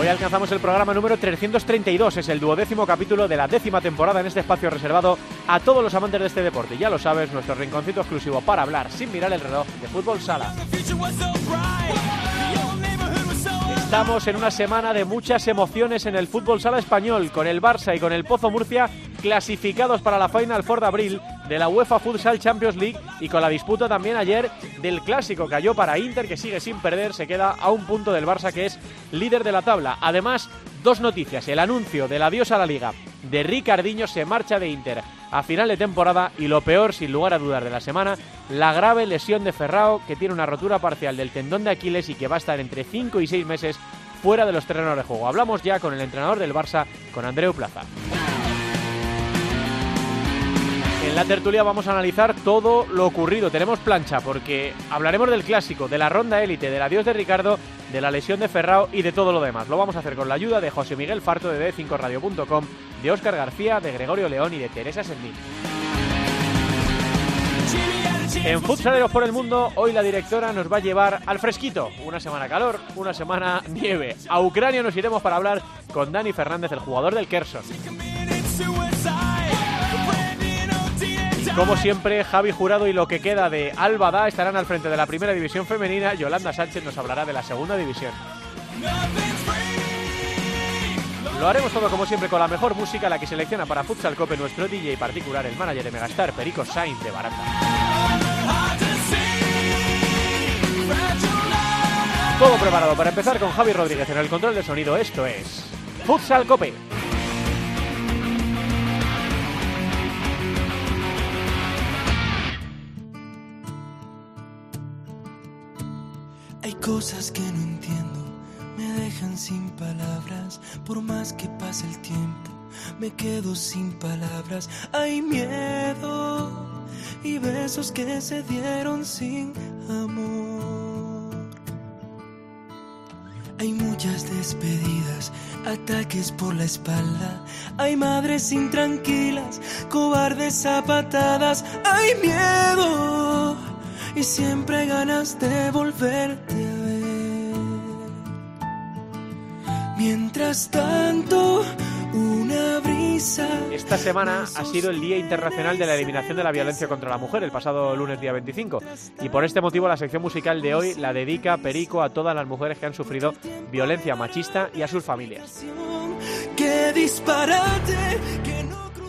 Hoy alcanzamos el programa número 332, es el duodécimo capítulo de la décima temporada en este espacio reservado a todos los amantes de este deporte. Ya lo sabes, nuestro rinconcito exclusivo para hablar sin mirar el reloj de fútbol sala. Estamos en una semana de muchas emociones en el fútbol sala español, con el Barça y con el Pozo Murcia clasificados para la Final Four de abril de la UEFA Futsal Champions League y con la disputa también ayer del clásico. Cayó para Inter, que sigue sin perder, se queda a un punto del Barça, que es líder de la tabla. Además, dos noticias. El anuncio del adiós a la liga de Ricardiño se marcha de Inter a final de temporada y lo peor, sin lugar a dudar, de la semana, la grave lesión de Ferrao, que tiene una rotura parcial del tendón de Aquiles y que va a estar entre 5 y 6 meses fuera de los terrenos de juego. Hablamos ya con el entrenador del Barça, con Andreu Plaza. En la tertulia vamos a analizar todo lo ocurrido. Tenemos plancha porque hablaremos del clásico, de la ronda élite, del adiós de Ricardo, de la lesión de Ferrao y de todo lo demás. Lo vamos a hacer con la ayuda de José Miguel Farto de D5Radio.com, de Óscar García, de Gregorio León y de Teresa Sendín. En Futsaleros por el Mundo, hoy la directora nos va a llevar al fresquito. Una semana calor, una semana nieve. A Ucrania nos iremos para hablar con Dani Fernández, el jugador del Kerson. Como siempre, Javi Jurado y lo que queda de Albada estarán al frente de la primera división femenina. Yolanda Sánchez nos hablará de la segunda división. Lo haremos todo como siempre con la mejor música, la que selecciona para Futsal Cope nuestro DJ particular, el manager de Megastar, Perico Sainz de Barata. Todo preparado para empezar con Javi Rodríguez en el control de sonido. Esto es Futsal Cope. Cosas que no entiendo, me dejan sin palabras, por más que pase el tiempo, me quedo sin palabras. Hay miedo y besos que se dieron sin amor. Hay muchas despedidas, ataques por la espalda. Hay madres intranquilas, cobardes a patadas. Hay miedo y siempre ganas de volverte a ver. Mientras tanto, una brisa. Esta semana ha sido el Día Internacional de la Eliminación de la Violencia contra la Mujer, el pasado lunes día 25. Y por este motivo la sección musical de hoy la dedica Perico a todas las mujeres que han sufrido violencia machista y a sus familias. Disparate,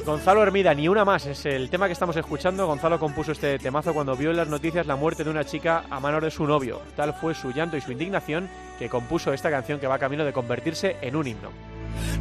Gonzalo Hermida, ni una más, es el tema que estamos escuchando. Gonzalo compuso este temazo cuando vio en las noticias la muerte de una chica a manos de su novio. Tal fue su llanto y su indignación que compuso esta canción que va camino de convertirse en un himno.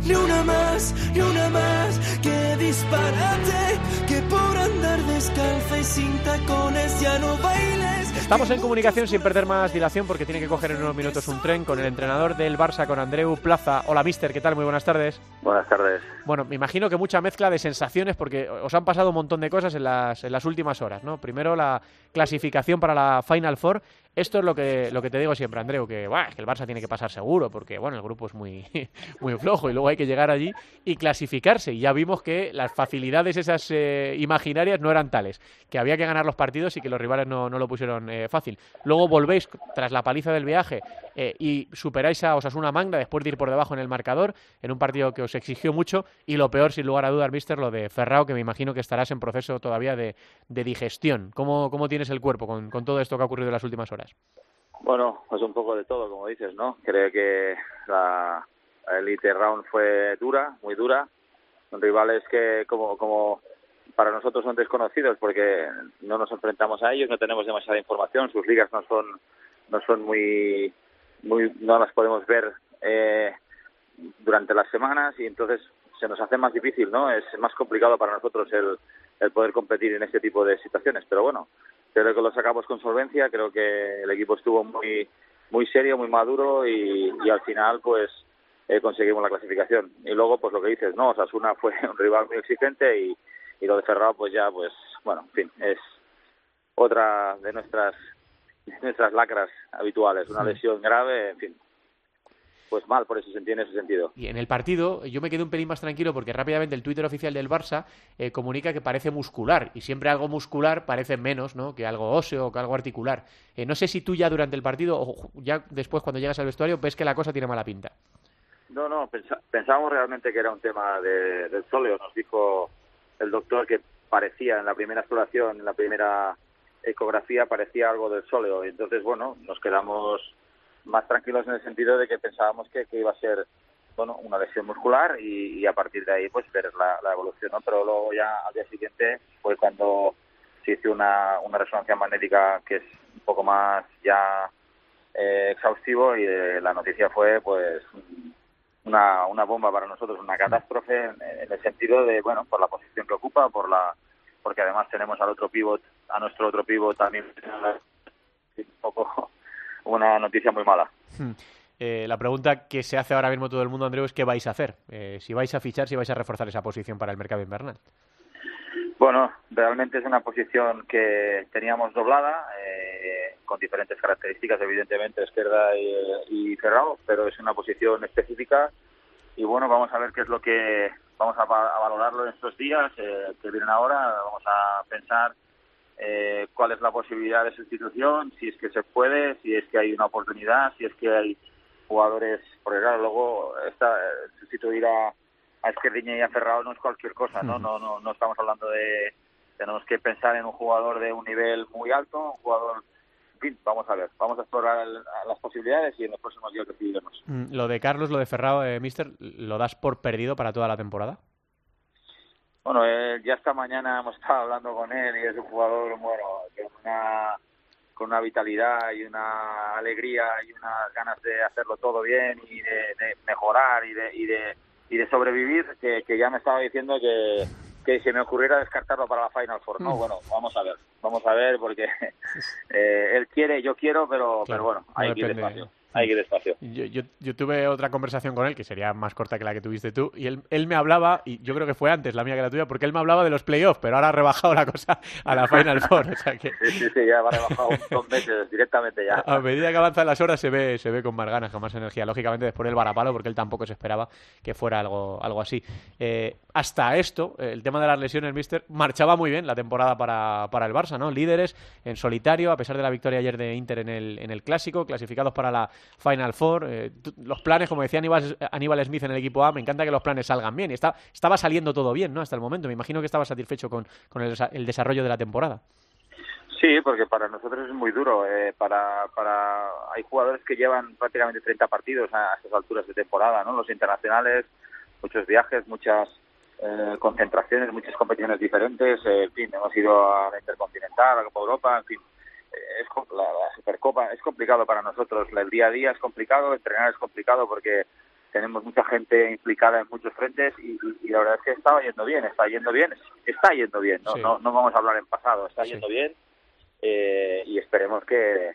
Ni una más, ni una más, que disparate, que por andar descalza y sin tacones ya no bailes. Estamos en comunicación sin perder más dilación porque tiene que coger en unos minutos un tren con el entrenador del Barça, con Andreu Plaza. Hola, mister, ¿qué tal? Muy buenas tardes. Buenas tardes. Bueno, me imagino que mucha mezcla de sensaciones porque os han pasado un montón de cosas en las, en las últimas horas, ¿no? Primero la clasificación para la Final Four. Esto es lo que, lo que te digo siempre, Andreu, que, buah, es que el Barça tiene que pasar seguro porque, bueno, el grupo es muy, muy flojo y luego hay que llegar allí y clasificarse. Y ya vimos que las facilidades esas eh, imaginarias no eran tales, que había que ganar los partidos y que los rivales no, no lo pusieron eh, fácil. Luego volvéis tras la paliza del viaje eh, y superáis a Osasuna Manga después de ir por debajo en el marcador en un partido que os exigió mucho y lo peor, sin lugar a dudas, mister, lo de Ferrao, que me imagino que estarás en proceso todavía de, de digestión. ¿Cómo, ¿Cómo tienes el cuerpo con, con todo esto que ha ocurrido en las últimas horas? Bueno, pues un poco de todo, como dices, ¿no? Creo que la Elite Round fue dura, muy dura, con rivales que como, como para nosotros son desconocidos porque no nos enfrentamos a ellos, no tenemos demasiada información, sus ligas no son no son muy muy no las podemos ver eh, durante las semanas y entonces se nos hace más difícil, ¿no? Es más complicado para nosotros el, el poder competir en este tipo de situaciones, pero bueno, creo que lo sacamos con solvencia, creo que el equipo estuvo muy muy serio, muy maduro y, y al final pues eh, conseguimos la clasificación. Y luego pues lo que dices, no, Osasuna fue un rival muy exigente y, y lo de Ferrao pues ya pues bueno en fin es otra de nuestras de nuestras lacras habituales. Una lesión grave en fin pues mal por ese sentido, en ese sentido. Y en el partido yo me quedé un pelín más tranquilo porque rápidamente el Twitter oficial del Barça eh, comunica que parece muscular y siempre algo muscular parece menos ¿no? que algo óseo o que algo articular. Eh, no sé si tú ya durante el partido o ya después cuando llegas al vestuario ves que la cosa tiene mala pinta. No, no, pensábamos realmente que era un tema de, del sóleo. Nos dijo el doctor que parecía en la primera exploración, en la primera ecografía, parecía algo del sóleo. Entonces, bueno, nos quedamos más tranquilos en el sentido de que pensábamos que, iba a ser bueno una lesión muscular y, a partir de ahí pues ver la, evolución ¿no? pero luego ya al día siguiente fue cuando se hizo una, una resonancia magnética que es un poco más ya eh, exhaustivo y eh, la noticia fue pues una, una bomba para nosotros una catástrofe en, el sentido de bueno por la posición que ocupa por la porque además tenemos al otro pivot a nuestro otro pivot también un poco una noticia muy mala. Hmm. Eh, la pregunta que se hace ahora mismo todo el mundo, Andreu, es qué vais a hacer. Eh, si vais a fichar, si vais a reforzar esa posición para el mercado invernal. Bueno, realmente es una posición que teníamos doblada, eh, con diferentes características, evidentemente, izquierda y, y cerrado, pero es una posición específica. Y bueno, vamos a ver qué es lo que vamos a, a valorarlo en estos días que vienen ahora. Vamos a pensar eh, cuál es la posibilidad de sustitución, si es que se puede, si es que hay una oportunidad, si es que hay jugadores, porque claro, luego esta, sustituir a, a Esquerdiña y a Ferrao no es cualquier cosa, ¿no? No, no, no estamos hablando de, tenemos que pensar en un jugador de un nivel muy alto, un jugador en fin, vamos a ver, vamos a explorar las posibilidades y en los próximos días decidiremos. Mm, lo de Carlos, lo de Ferrao, eh, Mister, ¿lo das por perdido para toda la temporada? Bueno, ya esta mañana hemos estado hablando con él y es un jugador, bueno, con una, con una vitalidad y una alegría y unas ganas de hacerlo todo bien y de, mejorar y de, y de, y de sobrevivir, que, que ya me estaba diciendo que, que se me ocurriera descartarlo para la Final Four. No, mm. bueno, vamos a ver, vamos a ver, porque eh, él quiere, yo quiero, pero, pero bueno, hay que ir despacio hay que ir despacio. Yo, yo, tuve otra conversación con él, que sería más corta que la que tuviste tú, y él, él me hablaba, y yo creo que fue antes la mía que la tuya, porque él me hablaba de los playoffs, pero ahora ha rebajado la cosa a la Final Four. O sea que... Sí, sí, sí, ya ha rebajado dos meses directamente ya. A medida que avanzan las horas se ve, se ve con más ganas, con más energía. Lógicamente después del varapalo, porque él tampoco se esperaba que fuera algo, algo así. Eh, hasta esto, el tema de las lesiones, Mister, marchaba muy bien la temporada para, para el Barça, ¿no? Líderes en solitario, a pesar de la victoria ayer de Inter en el, en el Clásico, clasificados para la Final Four eh, los planes, como decía Aníbal, Smith en el equipo A, me encanta que los planes salgan bien. Y estaba saliendo todo bien, ¿no? Hasta el momento. Me imagino que estaba satisfecho con, el, desarrollo de la temporada. Sí, porque para nosotros es muy duro. Eh, para, para hay jugadores que llevan prácticamente 30 partidos a, estas alturas de temporada, ¿no? Los internacionales, muchos viajes, muchas eh, concentraciones, muchas competiciones diferentes. en fin, hemos ido a la Intercontinental, a la Copa Europa, en fin es la, Supercopa es complicado para nosotros. El día a día es complicado, entrenar es complicado porque tenemos mucha gente implicada en muchos frentes y, la verdad es que estaba yendo bien, está yendo bien, está yendo bien, no, no, no, vamos a hablar en pasado, está yendo bien eh, y esperemos que,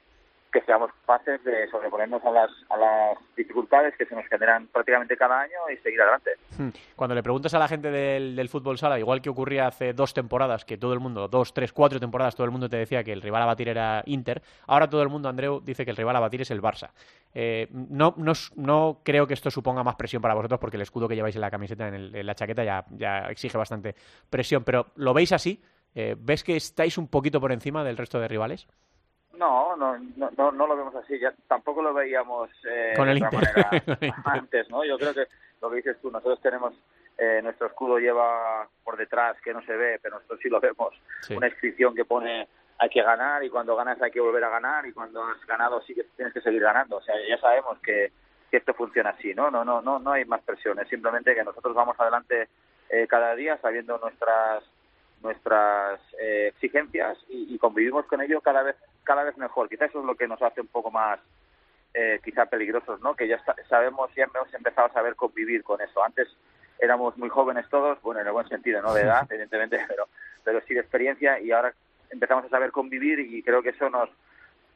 que seamos capaces de sobreponernos a las, a las dificultades que se nos generan prácticamente cada año y seguir adelante. Hmm. Cuando le preguntas a la gente del, fútbol sala, igual que ocurría hace dos temporadas, que todo el mundo, dos, tres, cuatro temporadas, todo el mundo te decía que el rival a batir era Inter, ahora todo el mundo, Andreu, dice que el rival a batir es el Barça. Eh, no, no, no, creo que esto suponga más presión para vosotros porque el escudo que lleváis en la camiseta, en, la chaqueta, ya, ya, exige bastante presión, pero ¿lo veis así? Eh, ¿Ves que estáis un poquito por encima del resto de rivales? No, no, no, no, lo vemos así. Ya tampoco lo veíamos eh, Con el de otra manera antes, ¿no? Yo creo que lo que dices tú, nosotros tenemos eh, nuestro escudo lleva por detrás que no se ve, pero nosotros sí lo vemos. Una inscripción que pone hay que ganar y cuando ganas hay que volver a ganar y cuando has ganado sí que tienes que seguir ganando. O sea, ya sabemos que, que esto funciona así, ¿no? No, no, no, no hay más presiones. Simplemente que nosotros vamos adelante eh, cada día sabiendo nuestras nuestras eh, exigencias y, convivimos con ello cada vez cada vez mejor. Quizá eso es lo que nos hace un poco más eh, quizá peligrosos, ¿no? Que ya sabemos, siempre hemos empezado a saber convivir con eso. Antes éramos muy jóvenes todos, bueno, en el buen sentido, no de edad, evidentemente, pero pero sí de experiencia y ahora empezamos a saber convivir y creo que eso nos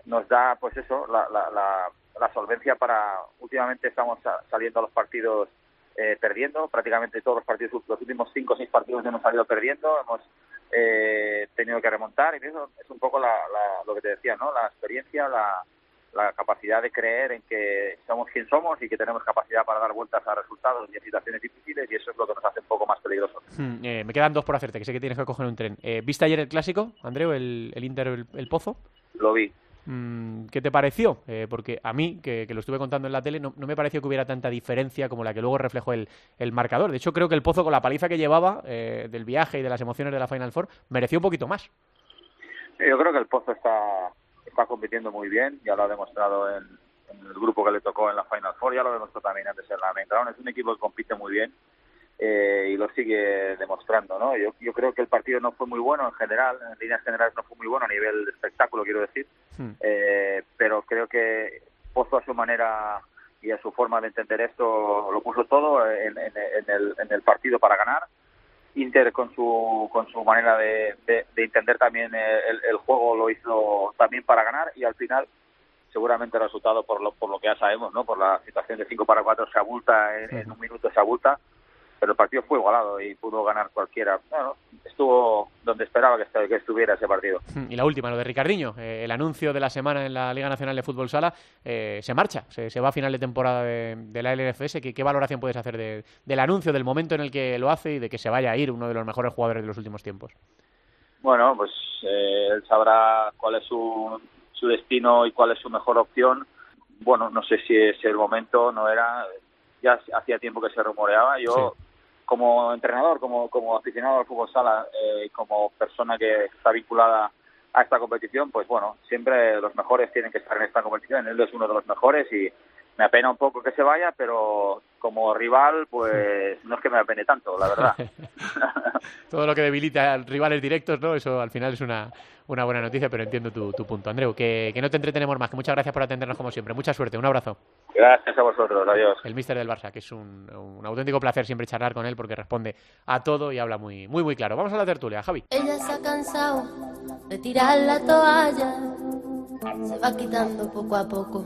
nos da, pues eso, la, la, la, solvencia para. Últimamente estamos saliendo a los partidos eh, perdiendo. Prácticamente todos los partidos, los últimos cinco o seis partidos hemos salido perdiendo, hemos eh, tenido que remontar y eso es un poco la, lo que te decía, ¿no? La experiencia, la, la capacidad de creer en que somos quien somos y que tenemos capacidad para dar vueltas a resultados y a situaciones difíciles y eso es lo que nos hace un poco más peligrosos. Hmm, eh, me quedan dos por hacerte, que sé que tienes que coger un tren. Eh, ¿Viste ayer el clásico, Andreu, el, el Inter, el Pozo? Lo vi. Mm, ¿Qué te pareció? Eh, porque a mí, que, lo estuve contando en la tele, no, me pareció que hubiera tanta diferencia como la que luego reflejó el, marcador. De hecho, creo que el Pozo, con la paliza que llevaba eh, del viaje y de las emociones de la Final Four, mereció un poquito más. Yo creo que el Pozo está, está compitiendo muy bien, ya lo ha demostrado en, el grupo que le tocó en la Final Four, ya lo demostró también antes en la Main Es un equipo que compite muy bien eh, y lo sigue demostrando, ¿no? Yo, yo creo que el partido no fue muy bueno en general, en líneas generales no fue muy bueno a nivel de espectáculo, quiero decir, hmm. eh, pero creo que Pozo a su manera y a su forma de entender esto lo puso todo en, el, en el partido para ganar. Inter con su con su manera de, de, entender también el, el, juego lo hizo también para ganar y al final seguramente el resultado por lo, por lo que ya sabemos, ¿no? Por la situación de 5 para 4 se abulta, en, en un minuto se abulta pero el partido fue igualado y pudo ganar cualquiera. Bueno, estuvo donde esperaba que estuviera ese partido. Y la última, lo de Ricardiño, eh, el anuncio de la semana en la Liga Nacional de Fútbol Sala, eh, se marcha, se, va a final de temporada de, la LFS. ¿Qué, valoración puedes hacer del anuncio, del momento en el que lo hace y de que se vaya a ir uno de los mejores jugadores de los últimos tiempos? Bueno, pues eh, él sabrá cuál es su, su destino y cuál es su mejor opción. Bueno, no sé si es el momento, no era, ya hacía tiempo que se rumoreaba. Yo como entrenador, como, como aficionado al fútbol sala, eh, como persona que está vinculada a esta competición, pues bueno, siempre los mejores tienen que estar en esta competición. Él es uno de los mejores y me apena un poco que se vaya, pero como rival, pues no es que me apene tanto, la verdad. Todo lo que debilita a rivales directos, ¿no? Eso al final es una, una buena noticia, pero entiendo tu, tu punto. Andreu, que, que no te entretenemos más, que muchas gracias por atendernos como siempre. Mucha suerte, un abrazo. Gracias a vosotros, adiós. El mister del Barça, que es un, un, auténtico placer siempre charlar con él porque responde a todo y habla muy, muy, muy claro. Vamos a la tertulia, Javi. Ella se ha cansado de tirar la toalla, se va quitando poco a poco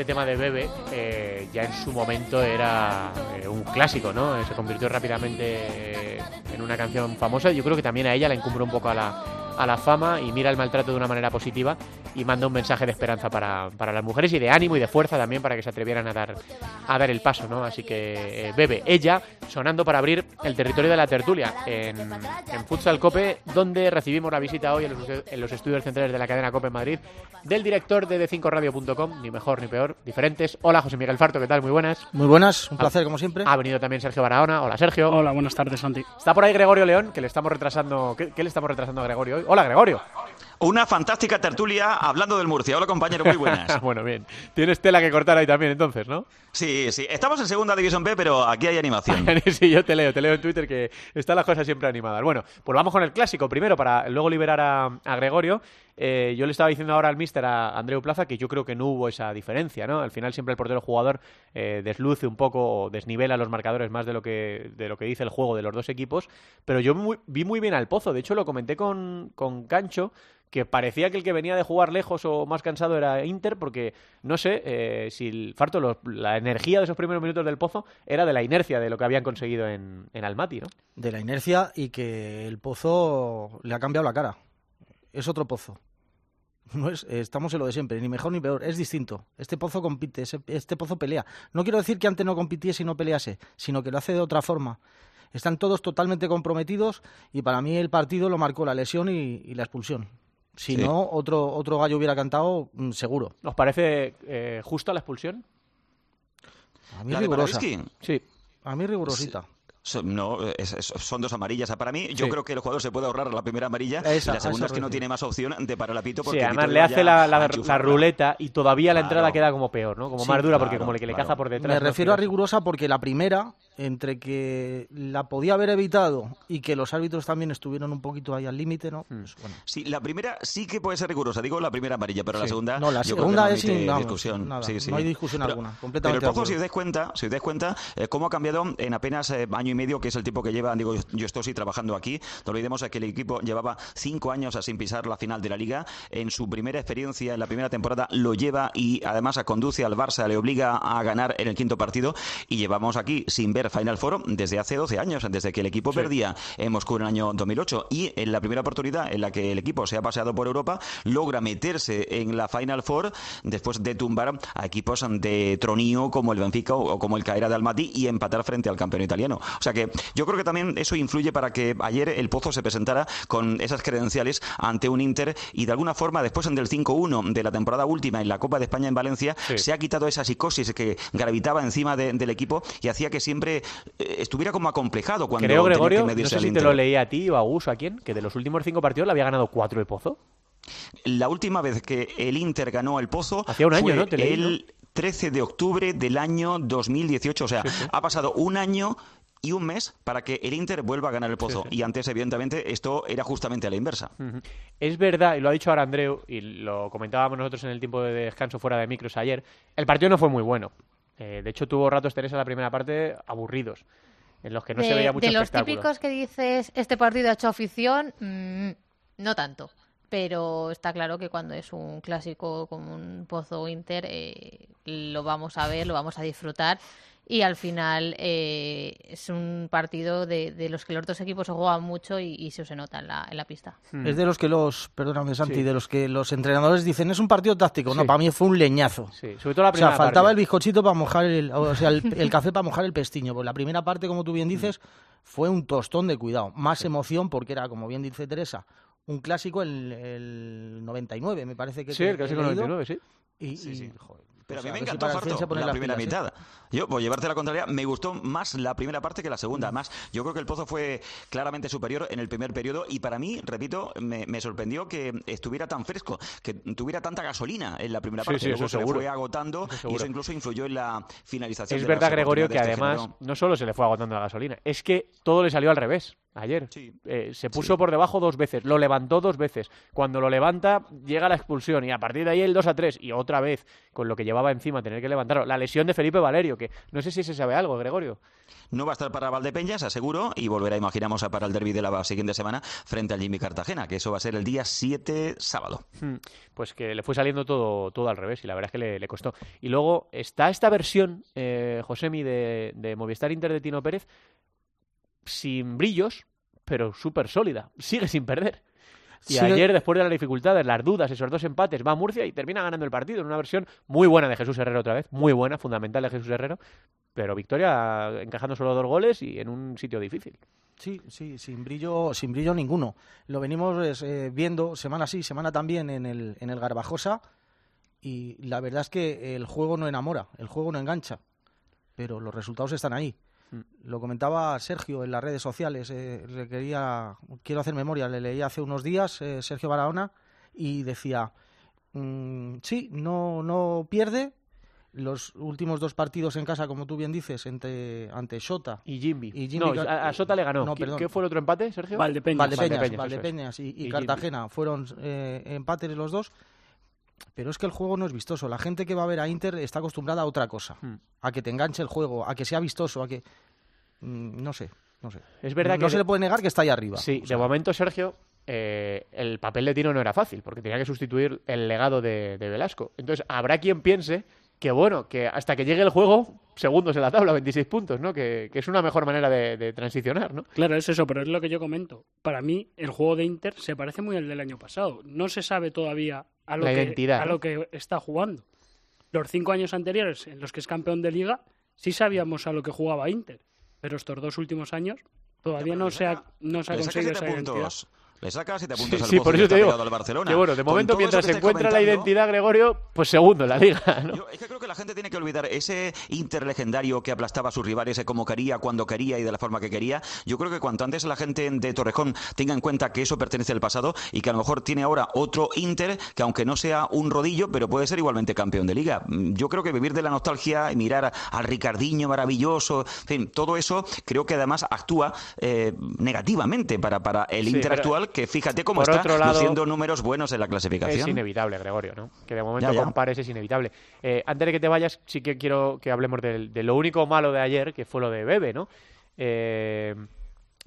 Este, tema de Bebe eh, ya en su momento era eh, un clásico, ¿no? Se convirtió rápidamente eh, en una canción famosa. Yo creo que también a ella la encumbró un poco a la, a la fama y mira el maltrato de una manera positiva y manda un mensaje de esperanza para, para las mujeres y de ánimo y de fuerza también para que se atrevieran a dar, a dar el paso, ¿no? Así que eh, Bebe, ella sonando para abrir el territorio de la tertulia en, en Futsal Cope, donde recibimos la visita hoy en los, en los estudios centrales de la cadena Cope en Madrid del director de D5Radio.com, ni mejor ni peor, diferentes. Hola José Miguel Farto, ¿qué tal? Muy buenas. Muy buenas, un placer como siempre. Ha venido también Sergio Barahona. Hola Sergio. Hola, buenas tardes Santi. Está por ahí Gregorio León, que le estamos retrasando. ¿Qué, qué le estamos retrasando a Gregorio hoy? Hola, Gregorio. Una fantástica tertulia hablando del Murcia. Hola, compañero, muy buenas. bueno, bien. Tienes tela que cortar ahí también, entonces, ¿no? Sí, sí. Estamos en segunda división B, pero aquí hay animación. sí, yo te leo, te leo en Twitter que están las cosas siempre animadas. Bueno, pues vamos con el clásico primero para luego liberar a, Gregorio. Eh, yo le estaba diciendo ahora al mister a Andreu Plaza que yo creo que no hubo esa diferencia, ¿no? Al final siempre el portero jugador eh, desluce un poco o desnivela los marcadores más de lo que de lo que dice el juego de los dos equipos, pero yo vi muy bien al Pozo, de hecho lo comenté con, con Cancho que parecía que el que venía de jugar lejos o más cansado era Inter, porque no sé eh, si el Farto, la energía de esos primeros minutos del Pozo era de la inercia de lo que habían conseguido en, en Almaty, ¿no? De la inercia y que el Pozo le ha cambiado la cara. Es otro Pozo. No es, estamos en lo de siempre, ni mejor ni peor, es distinto. Este pozo compite, este pozo pelea. No quiero decir que antes no compitiese y no pelease, sino que lo hace de otra forma. Están todos totalmente comprometidos y para mí el partido lo marcó la lesión y la expulsión. Si no, otro, otro gallo hubiera cantado mm, seguro. ¿Nos parece eh, justa la expulsión? A mí La rigurosa. Sí. A mí rigurosita. No, es- es- son dos amarillas. Para mí, yo Sí. creo que el jugador se puede ahorrar la primera amarilla Esa, y a la segunda es que no tiene más opción de parar la pito porque Sí, además le hace la, a la, la enchufarla. ruleta y todavía la Claro. entrada queda como peor, ¿no? Como Sí, más dura porque claro, como el que le claro. caza por detrás. Me ¿no? refiero a rigurosa porque la primera, entre que la podía haber evitado y que los árbitros también estuvieron un poquito ahí al límite, ¿no? Hmm. Pues, bueno. Sí, la primera sí que puede ser rigurosa. Digo la primera amarilla, pero la segunda. No, la yo creo que segunda no es sin- discusión. nada, Sí, sí. no hay discusión Pero- alguna, completamente Pero el Pozo, si os dais cuenta, si os dais cuenta eh, cómo ha cambiado en apenas eh, año y medio, que es el tiempo que lleva, digo, yo, yo estoy sí trabajando aquí. No olvidemos que el equipo llevaba cinco años sin pisar la final de la liga. En su primera experiencia, en la primera temporada, lo lleva y además conduce al Barça, le obliga a ganar en el quinto partido. Y llevamos aquí sin ver Final Four desde hace 12 años, desde que el equipo perdía en Moscú en el año 2008. Y en la primera oportunidad en la que el equipo se ha paseado por Europa, logra meterse en la Final Four después de tumbar a equipos de tronío como el Benfica o como el Caera de Almaty y empatar frente al campeón italiano. O sea que yo creo que también eso influye para que ayer el Pozo se presentara con esas credenciales ante un Inter y de alguna forma después del 5-1 de la temporada última en la Copa de España en Valencia Sí. se ha quitado esa psicosis que gravitaba encima de- del equipo y hacía que siempre eh, estuviera como acomplejado cuando Creo, Gregorio, que no sé si te lo leí a ti o a Gus o a quién, que de los últimos cinco partidos le había ganado cuatro el Pozo. La última vez que el Inter ganó el Pozo Hacía un año, fue ¿no? Te leí, el 13 de octubre del año 2018. O sea, ha pasado un año y un mes para que el Inter vuelva a ganar el Pozo. Y antes, evidentemente, esto era justamente a la inversa. Es verdad, y lo ha dicho ahora Andreu, y lo comentábamos nosotros en el tiempo de descanso fuera de micros ayer, el partido no fue muy bueno. Eh, de hecho, tuvo ratos Teresa la primera parte aburridos, en los que no de, se veía mucho de los típicos que dices, este partido ha hecho afición, mm, no tanto. Pero está claro que cuando es un clásico como un Pozo Inter, eh, lo vamos a ver, lo vamos a disfrutar. Y al final eh, es un partido de, de los que los dos equipos se juegan mucho y, se nota en la, en la pista. Hmm. Es de los que los, perdóname Santi, Sí. de los que los entrenadores dicen es un partido táctico. No, para mí fue un leñazo. Sí, sobre todo la O primera sea, faltaba parte. el bizcochito para mojar el, o sea, el, el café para mojar el pestiño. Pues la primera parte, como tú bien dices, fue un tostón de cuidado. Más emoción porque era, como bien dice Teresa, un clásico el, el 99, me parece que Sí, que el clásico he leído. 99, sí. Y, Sí, y, sí. joder, Pero pues a mí me si encantó Cien Farto la las primera pilas, ¿eh? mitad. Yo, por llevarte la contraria, me gustó más la primera parte que la segunda. Además, yo creo que el Pozo fue claramente superior en el primer periodo y para mí, repito, me, me sorprendió que estuviera tan fresco, que tuviera tanta gasolina en la primera parte. sí, eso se le seguro. fue agotando Eso y eso incluso influyó en la finalización. Es de verdad, Gregorio, que oportunidades además generó. no solo se le fue agotando la gasolina, es que todo le salió al revés ayer. Sí. Eh, se puso por debajo dos veces, lo levantó dos veces. Cuando lo levanta, llega la expulsión y a partir de ahí el 2 a 3 y otra vez con lo que llevaba encima tener que levantarlo. La lesión de Felipe Valerio, que no sé si se sabe algo, Gregorio. No va a estar para Valdepeñas, aseguro, y volverá, imaginamos, a para el derby de la siguiente semana frente al Jimmy Cartagena, que eso va a ser el día 7 sábado. Hmm, Pues que le fue saliendo todo, todo al revés y la verdad es que le, le costó. Y luego está esta versión, eh, Josemi, de, de Movistar Inter de Tino Pérez, sin brillos, pero súper sólida. Sigue sin perder. Y ayer, después de las dificultades, las dudas, esos dos empates, va a Murcia y termina ganando el partido en una versión muy buena de Jesús Herrero otra vez, muy buena, fundamental de Jesús Herrero, pero victoria encajando solo dos goles y en un sitio difícil. Sí, sí, sin brillo, sin brillo ninguno. Lo venimos pues, eh, viendo semana sí, semana también en el, en el Garbajosa y la verdad es que el juego no enamora, el juego no engancha, pero los resultados están ahí. Lo comentaba Sergio en las redes sociales, eh, le quería, quiero hacer memoria, le leí hace unos días eh, Sergio Barahona y decía, mm, sí, no, no pierde, los últimos dos partidos en casa, como tú bien dices, entre, ante Shota Y Jimby. Y Jimby no, a, a Sota le ganó. No, ¿Qué, perdón. qué fue el otro empate, Sergio? Valdepeñas. Valdepeñas, Valdepeñas, Valdepeñas, eso y, y Y Jimby. Cartagena fueron eh, empates los dos. Pero es que el juego no es vistoso. La gente que va a ver a Inter está acostumbrada a otra cosa. Hmm. A que te enganche el juego, a que sea vistoso, a que... mm, no sé, no sé. Es verdad no que se le puede negar que está ahí arriba. Sí, O sea, de momento, Sergio, eh, el papel de Tino no era fácil, porque tenía que sustituir el legado de, de Velasco. Entonces, habrá quien piense que, bueno, que hasta que llegue el juego, segundos en la tabla, 26 puntos, ¿no? Que, que es una mejor manera de, de transicionar, ¿no? Claro, es eso, pero es lo que yo comento. Para mí, el juego de Inter se parece muy al del año pasado. No se sabe todavía a lo, La que, identidad, a ¿no? lo que está jugando. Los cinco años anteriores, en los que es campeón de liga, sí sabíamos a lo que jugaba Inter. Pero estos dos últimos años todavía no se ha, no se ha conseguido esa identidad. Le saca siete puntos Sí, al sí, por y eso te digo al Barcelona. que bueno, de momento mientras se encuentra la identidad Gregorio, pues segundo en la liga, ¿no? Yo es que creo que la gente tiene que olvidar ese Inter legendario que aplastaba a sus rivales como quería, cuando quería y de la forma que quería. Yo creo que cuanto antes la gente de Torrejón tenga en cuenta que eso pertenece al pasado y que a lo mejor tiene ahora otro Inter que aunque no sea un rodillo, pero puede ser igualmente campeón de liga. Mm, Yo creo que vivir de la nostalgia y mirar al Ricardiño maravilloso, en fin, todo eso creo que además actúa eh, negativamente para, para el Sí, Inter pero, que fíjate cómo por está otro lado, luciendo números buenos en la clasificación. Es inevitable, Gregorio, ¿no? Que de momento Ya, ya. compares es inevitable. Eh, antes de que te vayas, sí que quiero que hablemos de, lo único malo de ayer, que fue lo de Bebe, ¿no? Eh,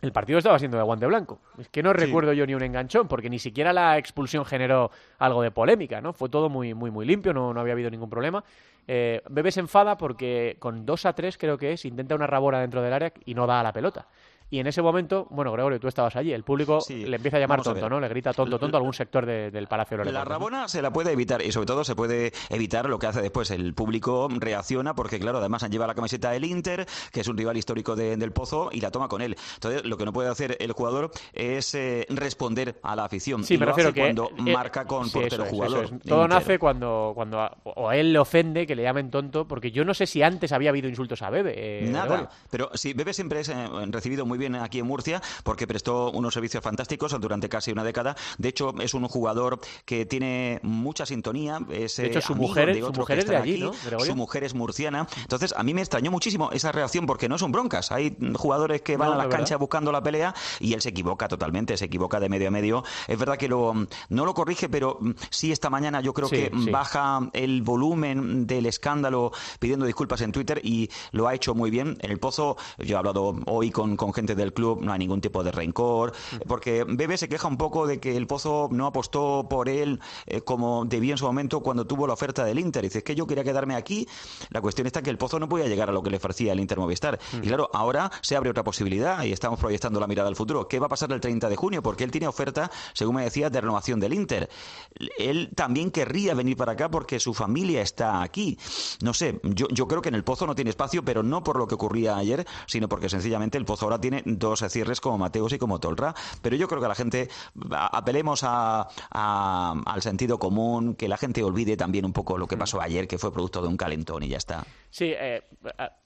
el partido estaba siendo de guante blanco. Es que no recuerdo yo ni un enganchón, porque ni siquiera la expulsión generó algo de polémica, ¿no? Fue todo muy, muy, muy limpio, no, no había habido ningún problema. Eh, Bebe se enfada porque con 2 a 3, creo que es, intenta una rabona dentro del área y no da a la pelota. Y en ese momento, bueno, Gregorio, tú estabas allí, el público Sí, le empieza a llamar vamos tonto. ¿no? Le grita tonto, tonto a algún sector de- del Palacio de La rabona se la puede evitar y sobre todo se puede evitar lo que hace después. El público reacciona porque, claro, además lleva la camiseta del Inter, que es un rival histórico de- del Pozo, y la toma con él. Entonces, lo que no puede hacer el jugador es eh, responder a la afición. Sí, Y me lo refiero hace que cuando eh, marca con sí, portero eso jugador. eso. Todo Inter. nace cuando, cuando a, o a él le ofende que le llamen tonto, porque yo no sé si antes había habido insultos a Bebe. eh, Nada, Gregorio. pero sí, Bebe siempre es recibido muy bien aquí en Murcia porque prestó unos servicios fantásticos durante casi una década. De hecho, es un jugador que tiene mucha sintonía. Es, De hecho, eh, su mujer de su mujer es de allí, aquí. Su mujer es murciana. Entonces, a mí me extrañó muchísimo esa reacción porque no son broncas. Hay jugadores que van No, a las verdad. canchas buscando la pelea y él se equivoca totalmente, se equivoca de medio a medio. Es verdad que lo, no lo corrige, pero mm, sí esta mañana yo creo Sí, que sí. baja el volumen del escándalo pidiendo disculpas en Twitter y lo ha hecho muy bien. En el Pozo, yo he hablado hoy con, con gente del club, no hay ningún tipo de rencor, porque Bebe se queja un poco de que el Pozo no apostó por él eh, como debía en su momento cuando tuvo la oferta del Inter. Dice, es que yo quería quedarme aquí. La cuestión está que el Pozo no podía llegar a lo que le ofrecía el Inter Movistar. Y claro, ahora se abre otra posibilidad y estamos proyectando la mirada al futuro. ¿Qué va a pasar el 30 de junio? Porque él tiene oferta, según me decía, de renovación del Inter. Él también querría venir para acá porque su familia está aquí. No sé, yo, yo creo que en el Pozo no tiene espacio, pero no por lo que ocurría ayer, sino porque sencillamente el Pozo ahora tiene dos cierres como Mateos y como Tolra. Pero yo creo que la gente, apelemos a- a- al sentido común, que la gente olvide también un poco lo que pasó ayer, que fue producto de un calentón y ya está. Sí, eh,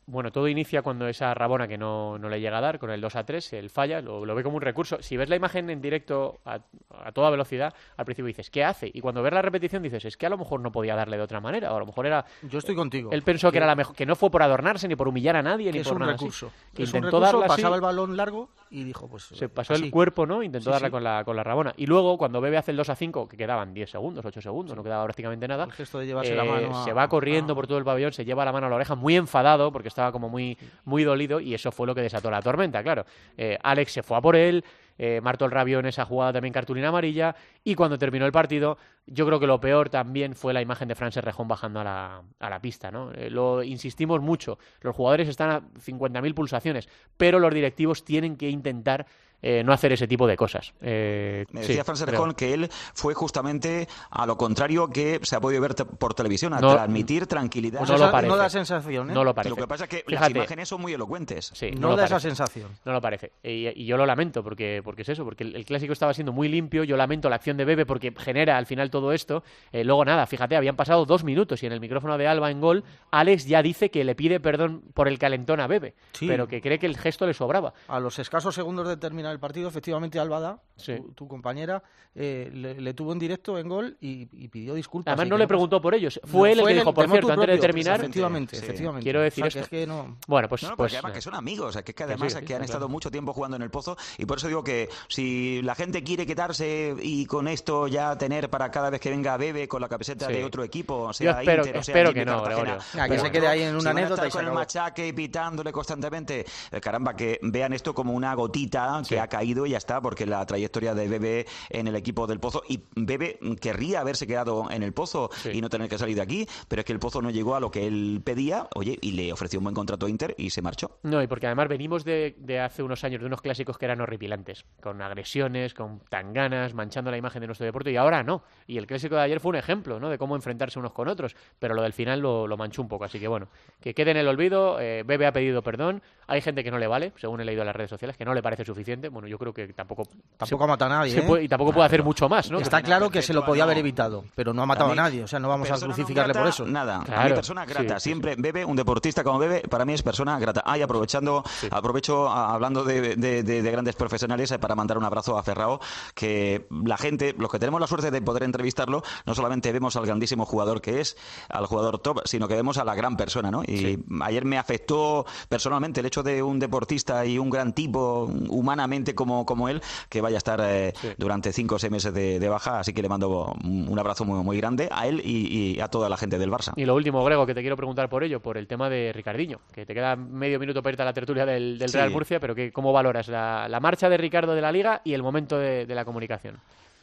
bueno, todo inicia cuando esa Rabona que no, no le llega a dar, con el 2 a 3, él falla, lo, lo ve como un recurso. Si ves la imagen en directo a, a toda velocidad, al principio dices, ¿qué hace? Y cuando ves la repetición dices, es que a lo mejor no podía darle de otra manera, o a lo mejor era... Yo estoy contigo. Él pensó que era la mejor, que no fue por adornarse, ni por humillar a nadie, que ni es por un nada así. recurso. Que es un intentó recurso, darla así, pasaba el balón largo y dijo, pues. se pasó así. el cuerpo, ¿no? Intentó Sí, darla sí. Con, la, con la Rabona. Y luego, cuando Bebe hace el 2 a 5, que quedaban 10 segundos, 8 segundos, no quedaba prácticamente nada, El gesto de llevarse la mano a- se va corriendo por todo el pabellón, se lleva la mano a la oreja, muy enfadado, porque estaba como muy, muy dolido, y eso fue lo que desató la tormenta, claro. Eh, Alex se fue a por él, eh, Marto el Rabio en esa jugada también cartulina amarilla, y cuando terminó el partido, yo creo que lo peor también fue la imagen de Fran Serrejón bajando a la, a la pista, ¿no? Eh, lo insistimos mucho, los jugadores están a 50.000 pulsaciones, pero los directivos tienen que intentar eh, no hacer ese tipo de cosas. Eh, Me sí, decía Fran creo. Serjón que él fue justamente a lo contrario que se ha podido ver por televisión, a No- transmitir tranquilidad. Pues no lo parece. No da sensación, ¿eh? No lo parece. Lo que pasa es que Fíjate. las imágenes son muy elocuentes. Sí, No, da esa sensación. No lo parece. Y, y yo lo lamento porque, porque es eso, porque el, el clásico estaba siendo muy limpio. Yo lamento la acción de Bebe porque genera al final todo esto. Eh, luego nada, fíjate, habían pasado dos minutos y en el micrófono de Alba en gol, Alex ya dice que le pide perdón por el calentón a Bebe, Sí. pero que cree que el gesto le sobraba. A los escasos segundos de terminar el partido, efectivamente, Álvada, Sí. tu, tu compañera, eh, le, le tuvo en directo en gol y, y pidió disculpas. Además no le preguntó por ellos. No, Fue él el que dijo, por cierto, antes de terminar, Efectivamente, Sí. efectivamente. Quiero decir O sea, que esto. es que no... bueno, pues, No, no, pues porque además que son amigos, es que, es que además sí, que han estado mucho tiempo jugando en el pozo y por eso digo que si la gente quiere quedarse y con esto ya tener para cada vez que venga Bebe con la camiseta Sí. de otro equipo, Yo sea espero- Inter o sea espero que no, Gregorio. Que se quede ahí en una anécdota y con el machaque y pitándole constantemente, eh, caramba, que vean esto como una gotita que Ha caído y ya está, porque la trayectoria de Bebe en el equipo del Pozo y Bebe querría haberse quedado en el Pozo Sí. y no tener que salir de aquí, pero es que el Pozo no llegó a lo que él pedía, oye, y le ofreció un buen contrato a Inter y se marchó. No, y porque además venimos de, de hace unos años de unos clásicos que eran horripilantes, con agresiones, con tanganas, manchando la imagen de nuestro deporte, y ahora no. Y el clásico de ayer fue un ejemplo, ¿no? De cómo enfrentarse unos con otros, pero lo del final lo, lo manchó un poco, así que bueno, que quede en el olvido, eh, Bebe ha pedido perdón, hay gente que no le vale, según he leído en las redes sociales, que no le parece suficiente, bueno, yo creo que tampoco... Tampoco ha matado a nadie, ¿eh? puede- y tampoco puede hacer mucho más, ¿no? Está claro que se lo podía haber evitado, pero no ha matado a nadie. O sea, no vamos a no crucificarle por eso. Nada, a mí Claro. persona grata. Sí, sí, Siempre bebe, un deportista como bebe, para mí es persona grata. Ah, y aprovechando, aprovecho a- hablando de, de- de- de grandes profesionales eh, para mandar un abrazo a Ferrao, que la gente, los que tenemos la suerte de poder entrevistarlo, no solamente vemos al grandísimo jugador que es, al jugador top, sino que vemos a la gran persona, ¿no? Y ayer me afectó personalmente el hecho de un deportista y un gran tipo, humanamente como, como él, que vaya a estar eh, durante cinco o seis meses de, de baja, así que le mando un abrazo muy, muy grande a él y, y a toda la gente del Barça. Y lo último, Grego, que te quiero preguntar por ello, por el tema de Ricardinho, que te queda medio minuto para irte a la tertulia del, del Sí. Real Murcia, pero que, ¿cómo valoras la, la marcha de Ricardo de la Liga y el momento de, de la comunicación?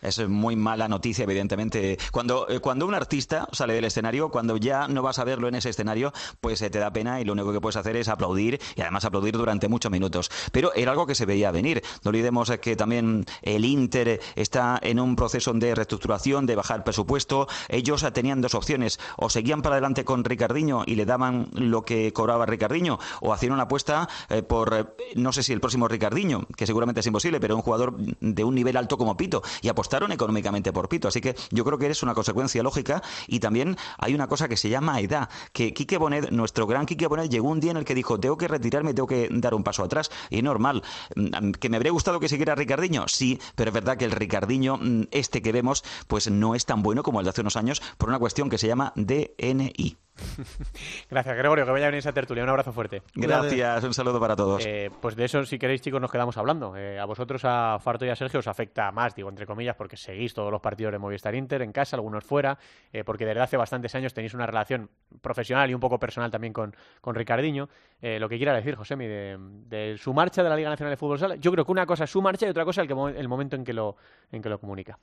Es muy mala noticia, evidentemente. Cuando, eh, cuando un artista sale del escenario, cuando ya no vas a verlo en ese escenario, pues eh, te da pena y lo único que puedes hacer es aplaudir y además aplaudir durante muchos minutos. Pero era algo que se veía venir. No olvidemos eh, que también el Inter está en un proceso de reestructuración, de bajar presupuesto. Ellos tenían dos opciones. O seguían para adelante con Ricardiño y le daban lo que cobraba Ricardiño, o hacían una apuesta por, no sé si el próximo Ricardiño, que seguramente es imposible, pero un jugador de un nivel alto como Pito. Y económicamente por Pito. Así que yo creo que es una consecuencia lógica. Y también hay una cosa que se llama edad. Que Quique Bonet, nuestro gran Quique Bonet, llegó un día en el que dijo: Tengo que retirarme, tengo que dar un paso atrás. Y normal. Mm, ¿Que me habría gustado que siguiera Ricardiño? Sí, pero es verdad que el Ricardiño, mm, este que vemos, pues no es tan bueno como el de hace unos años por una cuestión que se llama DNI. Gracias, Gregorio, que vaya bien esa tertulia. Un abrazo fuerte. Gracias, un saludo para todos. Eh, pues de eso, si queréis, chicos, nos quedamos hablando. Eh, a vosotros, a Farto y a Sergio, os afecta más, digo, entre comillas, porque seguís todos los partidos de Movistar Inter en casa, algunos fuera, eh, porque desde hace bastantes años tenéis una relación profesional y un poco personal también con, con Ricardinho. Eh, lo que quiera decir, Josemi, de, de su marcha de la Liga Nacional de Fútbol Sala, yo creo que una cosa es su marcha y otra cosa el, que, el momento en que lo, en que lo comunica.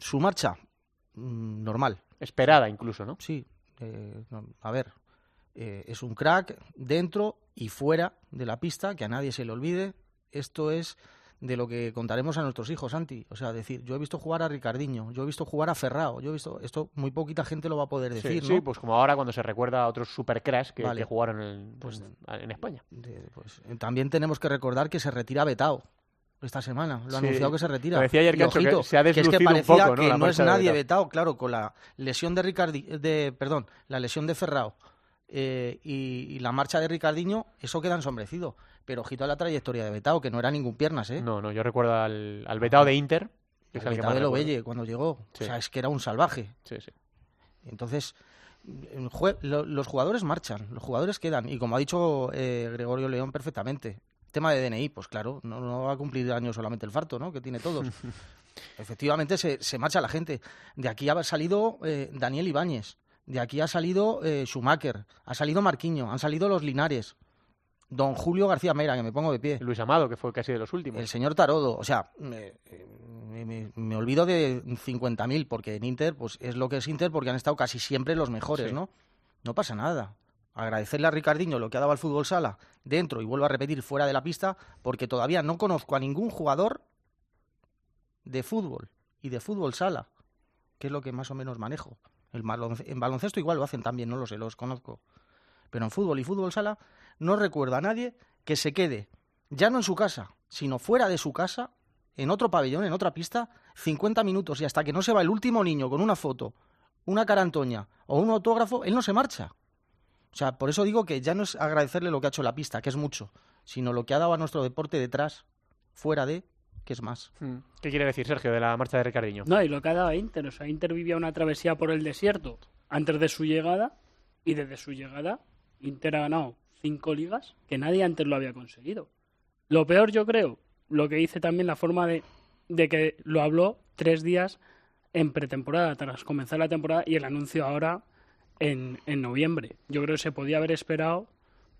Su marcha, mm, normal. Esperada incluso, ¿no? Sí. eh, no, a ver, eh, es un crack dentro y fuera de la pista, que a nadie se le olvide. Esto es de lo que contaremos a nuestros hijos, Santi. O sea, decir, yo he visto jugar a Ricardiño, yo he visto jugar a Ferrao, yo he visto esto, muy poquita gente lo va a poder decir, sí, ¿no? sí, pues como ahora cuando se recuerda a otros supercrash que, Vale. que jugaron en, Pues- en- en España. De- pues, eh, también tenemos que recordar que se retira Betao esta semana. Lo ha Sí, anunciado que se retira. lo decía ayer que se ha que es que un poco, ¿no? que no es nadie Betao. Betao, claro, con la lesión de Ricardi, de, perdón, la lesión de Ferrao eh, y, y la marcha de Ricardiño, eso queda ensombrecido. Pero ojito a la trayectoria de Betao, que no era ningún piernas, ¿eh? No, no, yo recuerdo al, al vetado de Inter. que es El que Betao de. Lobelle, cuando llegó. Sí. O sea, es que era un salvaje. Sí, sí. Entonces, los jugadores marchan, los jugadores quedan. Y como ha dicho eh, Gregorio León perfectamente, tema de DNI, pues claro, no, no va a cumplir años solamente el farto, ¿no? Que tiene todos. Efectivamente, se, se marcha la gente. De aquí ha salido eh, Daniel Ibáñez, de aquí ha salido eh, Schumacher, ha salido Marquiño, han salido los Linares, don Julio García Mera, que me pongo de pie. Luis Amado, que fue casi de los últimos. El señor Tarodo, o sea, me, me- me- olvido de 50.000 porque en Inter, pues es lo que es Inter porque han estado casi siempre los mejores, Sí. ¿no? No pasa nada. Agradecerle a Ricardiño lo que ha dado al fútbol sala dentro y vuelvo a repetir fuera de la pista porque todavía no conozco a ningún jugador de fútbol y de fútbol sala, que es lo que más o menos manejo. El balonce- en baloncesto igual lo hacen también, no lo sé, los conozco. Pero en fútbol y fútbol sala no recuerdo a nadie que se quede, ya no en su casa, sino fuera de su casa, en otro pabellón, en otra pista, 50 minutos y hasta que no se va el último niño con una foto, una cara antoña o un autógrafo, él no se marcha. O sea, por eso digo que ya no es agradecerle lo que ha hecho la pista, que es mucho, sino lo que ha dado a nuestro deporte detrás, fuera de, que es más. Mm. ¿Qué quiere decir, Sergio, de la marcha de Ricardiño? No, y lo que ha dado a Inter. O sea, Inter vivía una travesía por el desierto antes de su llegada y desde su llegada Inter ha ganado cinco ligas que nadie antes lo había conseguido. Lo peor, yo creo, lo que hice también la forma de, de que lo habló tres días en pretemporada, tras comenzar la temporada, y el anuncio ahora en, en noviembre. Yo creo que se podía haber esperado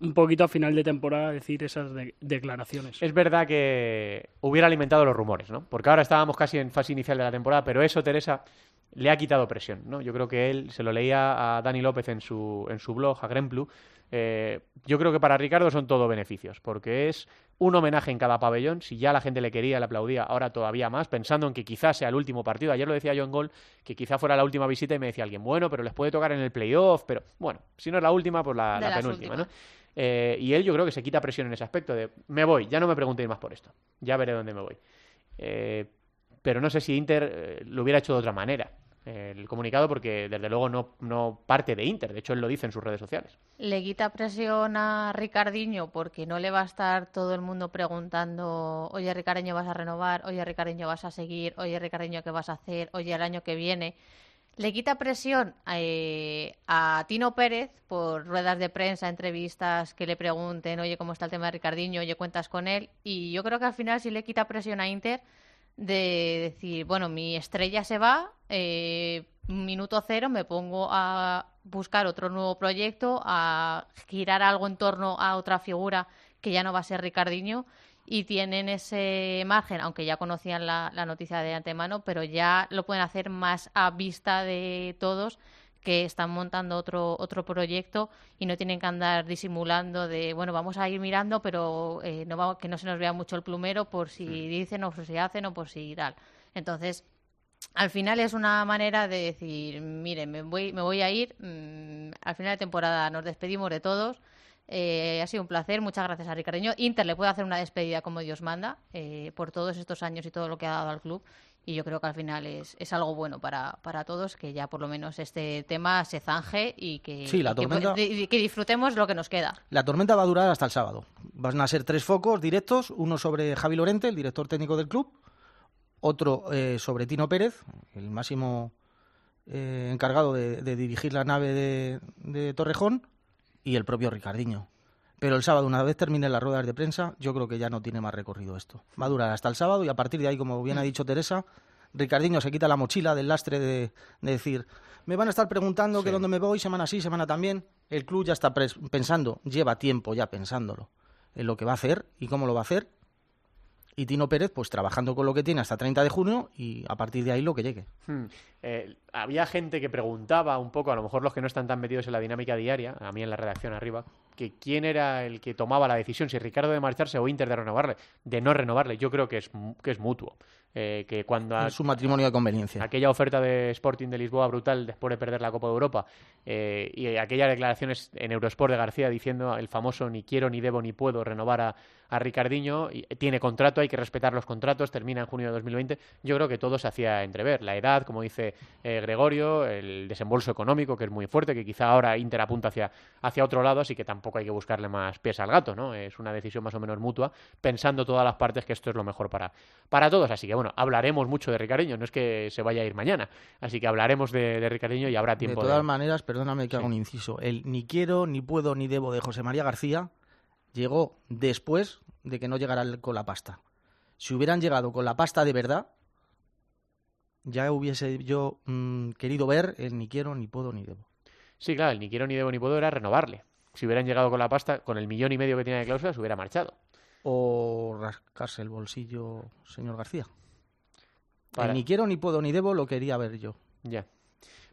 un poquito a final de temporada decir esas de- declaraciones. Es verdad que hubiera alimentado los rumores, ¿no? Porque ahora estábamos casi en fase inicial de la temporada, pero eso, Teresa, le ha quitado presión, ¿no? Yo creo que él, se lo leía a Dani López en su, en su blog, a Gremplu, eh, yo creo que para Ricardo son todo beneficios, porque es un homenaje en cada pabellón. Si ya la gente le quería, le aplaudía, ahora todavía más, pensando en que quizás sea el último partido. Ayer lo decía yo en gol, que quizá fuera la última visita y me decía alguien, bueno, pero les puede tocar en el playoff, pero bueno, si no es la última, pues la, penúltima, ¿no? Eh, y él yo creo que se quita presión en ese aspecto de, me voy, ya no me preguntéis más por esto, ya veré dónde me voy. Eh, pero no sé si Inter eh, lo hubiera hecho de otra manera. El comunicado porque desde luego no, no parte de Inter, de hecho él lo dice en sus redes sociales. Le quita presión a Ricardiño porque no le va a estar todo el mundo preguntando, oye Ricardiño vas a renovar, oye Ricardiño vas a seguir, oye Ricardiño qué vas a hacer, oye el año que viene. Le quita presión eh, a Tino Pérez por ruedas de prensa, entrevistas que le pregunten, oye cómo está el tema de Ricardiño, oye cuentas con él. Y yo creo que al final sí le quita presión a Inter de decir, bueno, mi estrella se va, eh, minuto cero me pongo a buscar otro nuevo proyecto, a girar algo en torno a otra figura que ya no va a ser Ricardiño y tienen ese margen, aunque ya conocían la, la noticia de antemano, pero ya lo pueden hacer más a vista de todos que están montando otro otro proyecto y no tienen que andar disimulando de bueno vamos a ir mirando pero eh, no vamos, que no se nos vea mucho el plumero por si dicen o por si hacen o por si tal entonces al final es una manera de decir, mire, me voy, me voy a ir, mm, al final de temporada nos despedimos de todos, eh, ha sido un placer, muchas gracias a Ricardeño. Inter le puede hacer una despedida como Dios manda eh, por todos estos años y todo lo que ha dado al club y yo creo que al final es, es algo bueno para, para todos que ya por lo menos este tema se zanje y que, Sí, la y que, disfrutemos lo que nos queda. La tormenta va a durar hasta el sábado. Van a ser tres focos directos, uno sobre Javi Lorente, el director técnico del club, otro eh, sobre Tino Pérez, el máximo eh, encargado de, de dirigir la nave de, de Torrejón, y el propio Ricardiño. Pero el sábado, una vez termine las ruedas de prensa, yo creo que ya no tiene más recorrido esto. Va a durar hasta el sábado y a partir de ahí, como bien ha dicho Teresa, Ricardiño se quita la mochila del lastre de, de decir, me van a estar preguntando que dónde me voy, semana sí, semana también. El club ya está pensando, lleva tiempo ya pensándolo, en lo que va a hacer y cómo lo va a hacer. Y Tino Pérez, pues trabajando con lo que tiene hasta 30 de junio y a partir de ahí lo que llegue. Hmm. Eh, había gente que preguntaba un poco, a lo mejor los que no están tan metidos en la dinámica diaria, a mí en la redacción arriba, que quién era el que tomaba la decisión, si Ricardo de marcharse o Inter de renovarle, de no renovarle. Yo creo que es, que es mutuo. Eh, que cuando a- un matrimonio de conveniencia. aquella oferta de Sporting de Lisboa brutal después de perder la Copa de Europa eh, y aquellas declaraciones en Eurosport de García diciendo el famoso ni quiero, ni debo, ni puedo renovar a, a Ricardiño, y tiene contrato, hay que respetar los contratos, termina en junio de 2020, yo creo que todo se hacía entrever. La edad, como dice eh, Gregorio, el desembolso económico, que es muy fuerte, que quizá ahora Inter apunta hacia, hacia otro lado, así que tampoco hay que buscarle más pies al gato, ¿no? Es una decisión más o menos mutua, pensando todas las partes que esto es lo mejor para, para todos. Así que bueno, hablaremos mucho de Ricardiño, no es que se vaya a ir mañana, así que hablaremos de, de y habrá De tiempo todas maneras, perdóname que haga Sí. un inciso. El ni quiero, ni puedo, ni debo de José María García llegó después de que no llegara con la pasta. Si hubieran llegado con la pasta de verdad, ya hubiese yo mm, querido ver el ni quiero, ni puedo, ni debo. Sí, claro, el ni quiero, ni debo, ni puedo era renovarle. Si hubieran llegado con la pasta, con el millón y medio que tiene de cláusula, se hubiera marchado. O rascarse el bolsillo, señor García. Para- ni quiero, ni puedo, ni debo lo quería ver yo. Ya.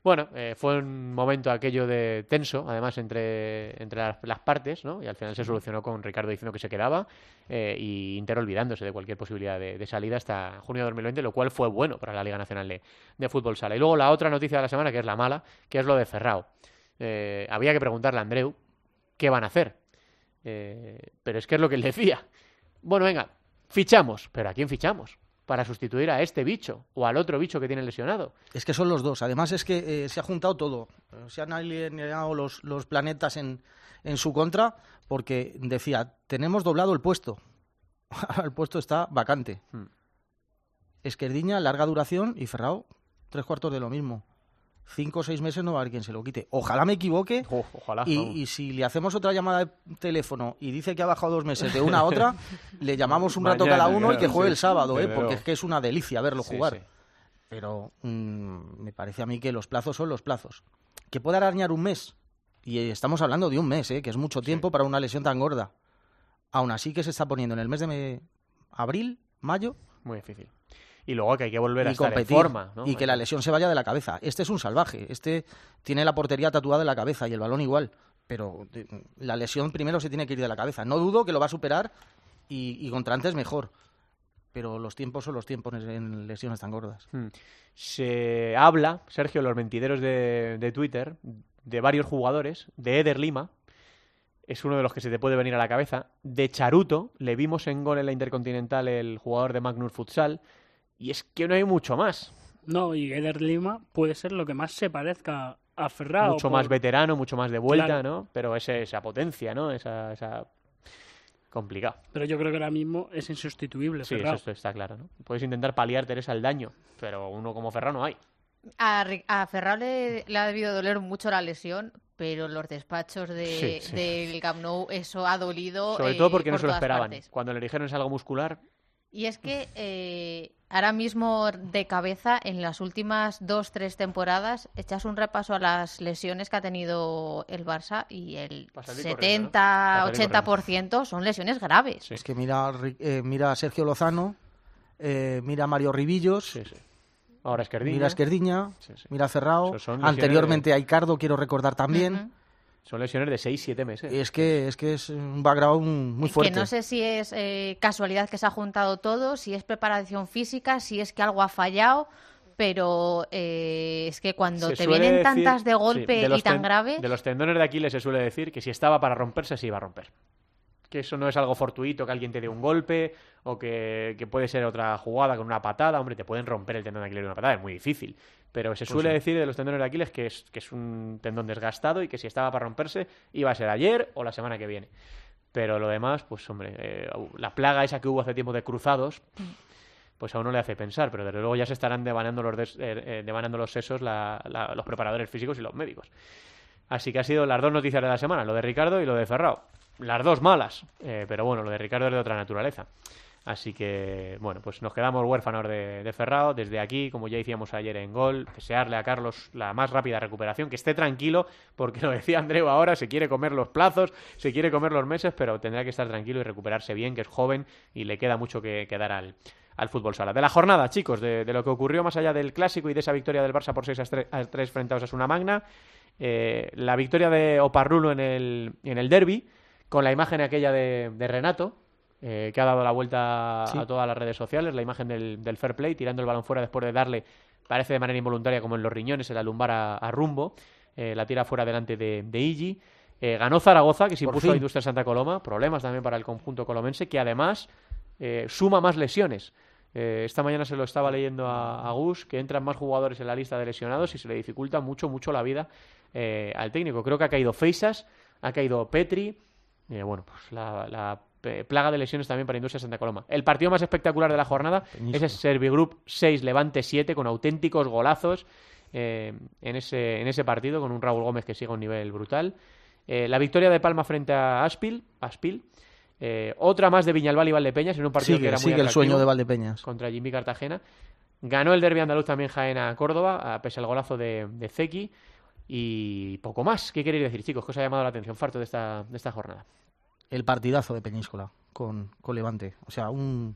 Bueno, eh, fue un momento aquello de tenso, además, entre, entre las, las partes, ¿no? Y al final se solucionó con Ricardo diciendo que se quedaba eh, y Inter olvidándose de cualquier posibilidad de, de salida hasta junio de 2020, lo cual fue bueno para la Liga Nacional de, de Fútbol Sala. Y luego la otra noticia de la semana, que es la mala, que es lo de Ferrao. Eh, había que preguntarle a Andreu qué van a hacer. Eh, pero es que es lo que él decía. Bueno, venga, fichamos. ¿Pero a quién fichamos? Para sustituir a este bicho o al otro bicho que tiene lesionado. Es que son los dos. Además es que eh, se ha juntado todo. Se han alineado los, los planetas en, en su contra porque decía, tenemos doblado el puesto. el puesto está vacante. Hmm. Esquerdiña, larga duración y Ferrao, tres cuartos de lo mismo. Cinco o seis meses no va a haber quien se lo quite. Ojalá me equivoque Oh, ojalá. y, y si le hacemos otra llamada de teléfono y dice que ha bajado dos meses de una a otra, le llamamos un rato Mañana, cada uno y que juegue sí, el sábado, ¿eh? porque es que es una delicia verlo Sí, jugar sí. pero mm, me parece a mí que los plazos son los plazos. Que pueda arañar un mes, y estamos hablando de un mes, ¿eh? que es mucho tiempo para una lesión tan gorda. Aún así que se está poniendo en el mes de abril, mayo, Muy difícil. Y luego que hay que volver a estar competir en forma. ¿no? y que la lesión se vaya de la cabeza. Este es un salvaje, este tiene la portería tatuada en la cabeza y el balón igual, pero de- la lesión primero se tiene que ir de la cabeza. No dudo que lo va a superar y, y contra antes mejor, pero los tiempos son los tiempos en- lesiones tan gordas. Hmm. Se habla, Sergio, en los mentideros de, de Twitter, de varios jugadores, de Eder Lima, es uno de los que se te puede venir a la cabeza, de Charuto, le vimos en gol en la Intercontinental el jugador de Magnus Futsal, y es que no hay mucho más. No, y Eder Lima puede ser lo que más se parezca a Ferrao. mucho por- más veterano, mucho más de vuelta, Claro. ¿no? Pero ese- esa potencia, ¿no? Esa, esa... Complicado. Pero yo creo que ahora mismo es insustituible. Sí, Ferrao. eso está claro, ¿no? Puedes intentar paliar, Teresa, el daño, pero uno como Ferrao no hay. A, a Ferrao le, le ha debido doler mucho la lesión, pero los despachos de, Sí, sí. del Camp Nou, eso ha dolido. Sobre eh, todo porque no por se lo esperaban. partes. Cuando le dijeron es algo muscular, Y es que eh, ahora mismo de cabeza, en las últimas dos, tres temporadas, echas un repaso a las lesiones que ha tenido el Barça y el Pa' salir corriendo, ¿no? Pa' 70, salir 80% son lesiones graves. Sí. Es que mira, eh, mira a Sergio Lozano, eh, mira a Mario Ribillos, sí, sí. Ahora Esquerdiña. mira a Esquerdiña, Sí, sí. mira a Ferrao, anteriormente a Icardo, quiero recordar también. Son lesiones de 6-7 meses. Es que es que es un background muy Es fuerte. Que no sé si es eh, casualidad que se ha juntado todo, si es preparación física, si es que algo ha fallado, pero eh, es que cuando Se te vienen decir- tantas de sí, golpe de y tan ten- graves, De los tendones de Aquiles se suele decir que si estaba para romperse, se iba a romper. Que eso no es algo fortuito, que alguien te dé un golpe o que, que puede ser otra jugada con una patada. Hombre, te pueden romper el tendón de Aquiles de una patada, es muy difícil. Pero se Pues suele sí. decir de los tendones de Aquiles que es, que es un tendón desgastado y que si estaba para romperse, iba a ser ayer o la semana que viene. Pero lo demás, pues hombre, eh, la plaga esa que hubo hace tiempo de cruzados, pues a uno le hace pensar, pero desde luego ya se estarán devanando los, des- eh, eh, devanando los sesos la- la- los preparadores físicos y los médicos. Así que ha sido las dos noticias de la semana, lo de Ricardo y lo de Ferrao. Las dos malas, eh, pero bueno, lo de Ricardo es de otra naturaleza. Así que, bueno, pues nos quedamos huérfanos de, de Ferrao. Desde aquí, como ya hicimos ayer en gol, desearle a Carlos la más rápida recuperación, que esté tranquilo, porque lo decía Andreu ahora, se quiere comer los plazos, se quiere comer los meses, pero tendrá que estar tranquilo y recuperarse bien, que es joven y le queda mucho que, que dar al, al fútbol sala. De la jornada, chicos, de, de lo que ocurrió más allá del clásico y de esa victoria del Barça por 6 a 3 frente a Osasuna Magna, eh, la victoria de Oparrulo en el, en el derby, con la imagen aquella de, de Renato, eh, que ha dado la vuelta Sí. a todas las redes sociales, la imagen del, del fair play, tirando el balón fuera después de darle, parece de manera involuntaria, como en los riñones, en la lumbar a, a Rumbo, eh, la tira fuera delante de, de Igi. Eh, ganó Zaragoza, que se impuso a. Industria Santa Coloma, problemas también para el conjunto colomense, que además suma más lesiones. Esta mañana se lo estaba leyendo a, a Gus, que entran más jugadores en la lista de lesionados y se le dificulta mucho, mucho la vida al técnico. Creo que ha caído Feisas, ha caído Petri, bueno, pues la, plaga de lesiones también para Industria Santa Coloma. El partido más espectacular de la jornada es el Servigroup 6 Levante 7 con auténticos golazos eh, en, ese, en ese partido con un Raúl Gómez que sigue a un nivel brutal. Eh, la victoria de Palma frente a Aspil, Aspil eh, otra más de Viñalbal y Valdepeñas en un partido que era muy sigue el sueño de Valdepeñas. contra Jimmy Cartagena. Ganó el derbi andaluz también Jaena a Córdoba, a pese al golazo de, de Zeki. Y poco más. ¿Qué queréis decir, chicos? ¿Qué os ha llamado la atención, Farto, de esta, de esta jornada? El partidazo de Peñíscola con, con Levante. O sea, un,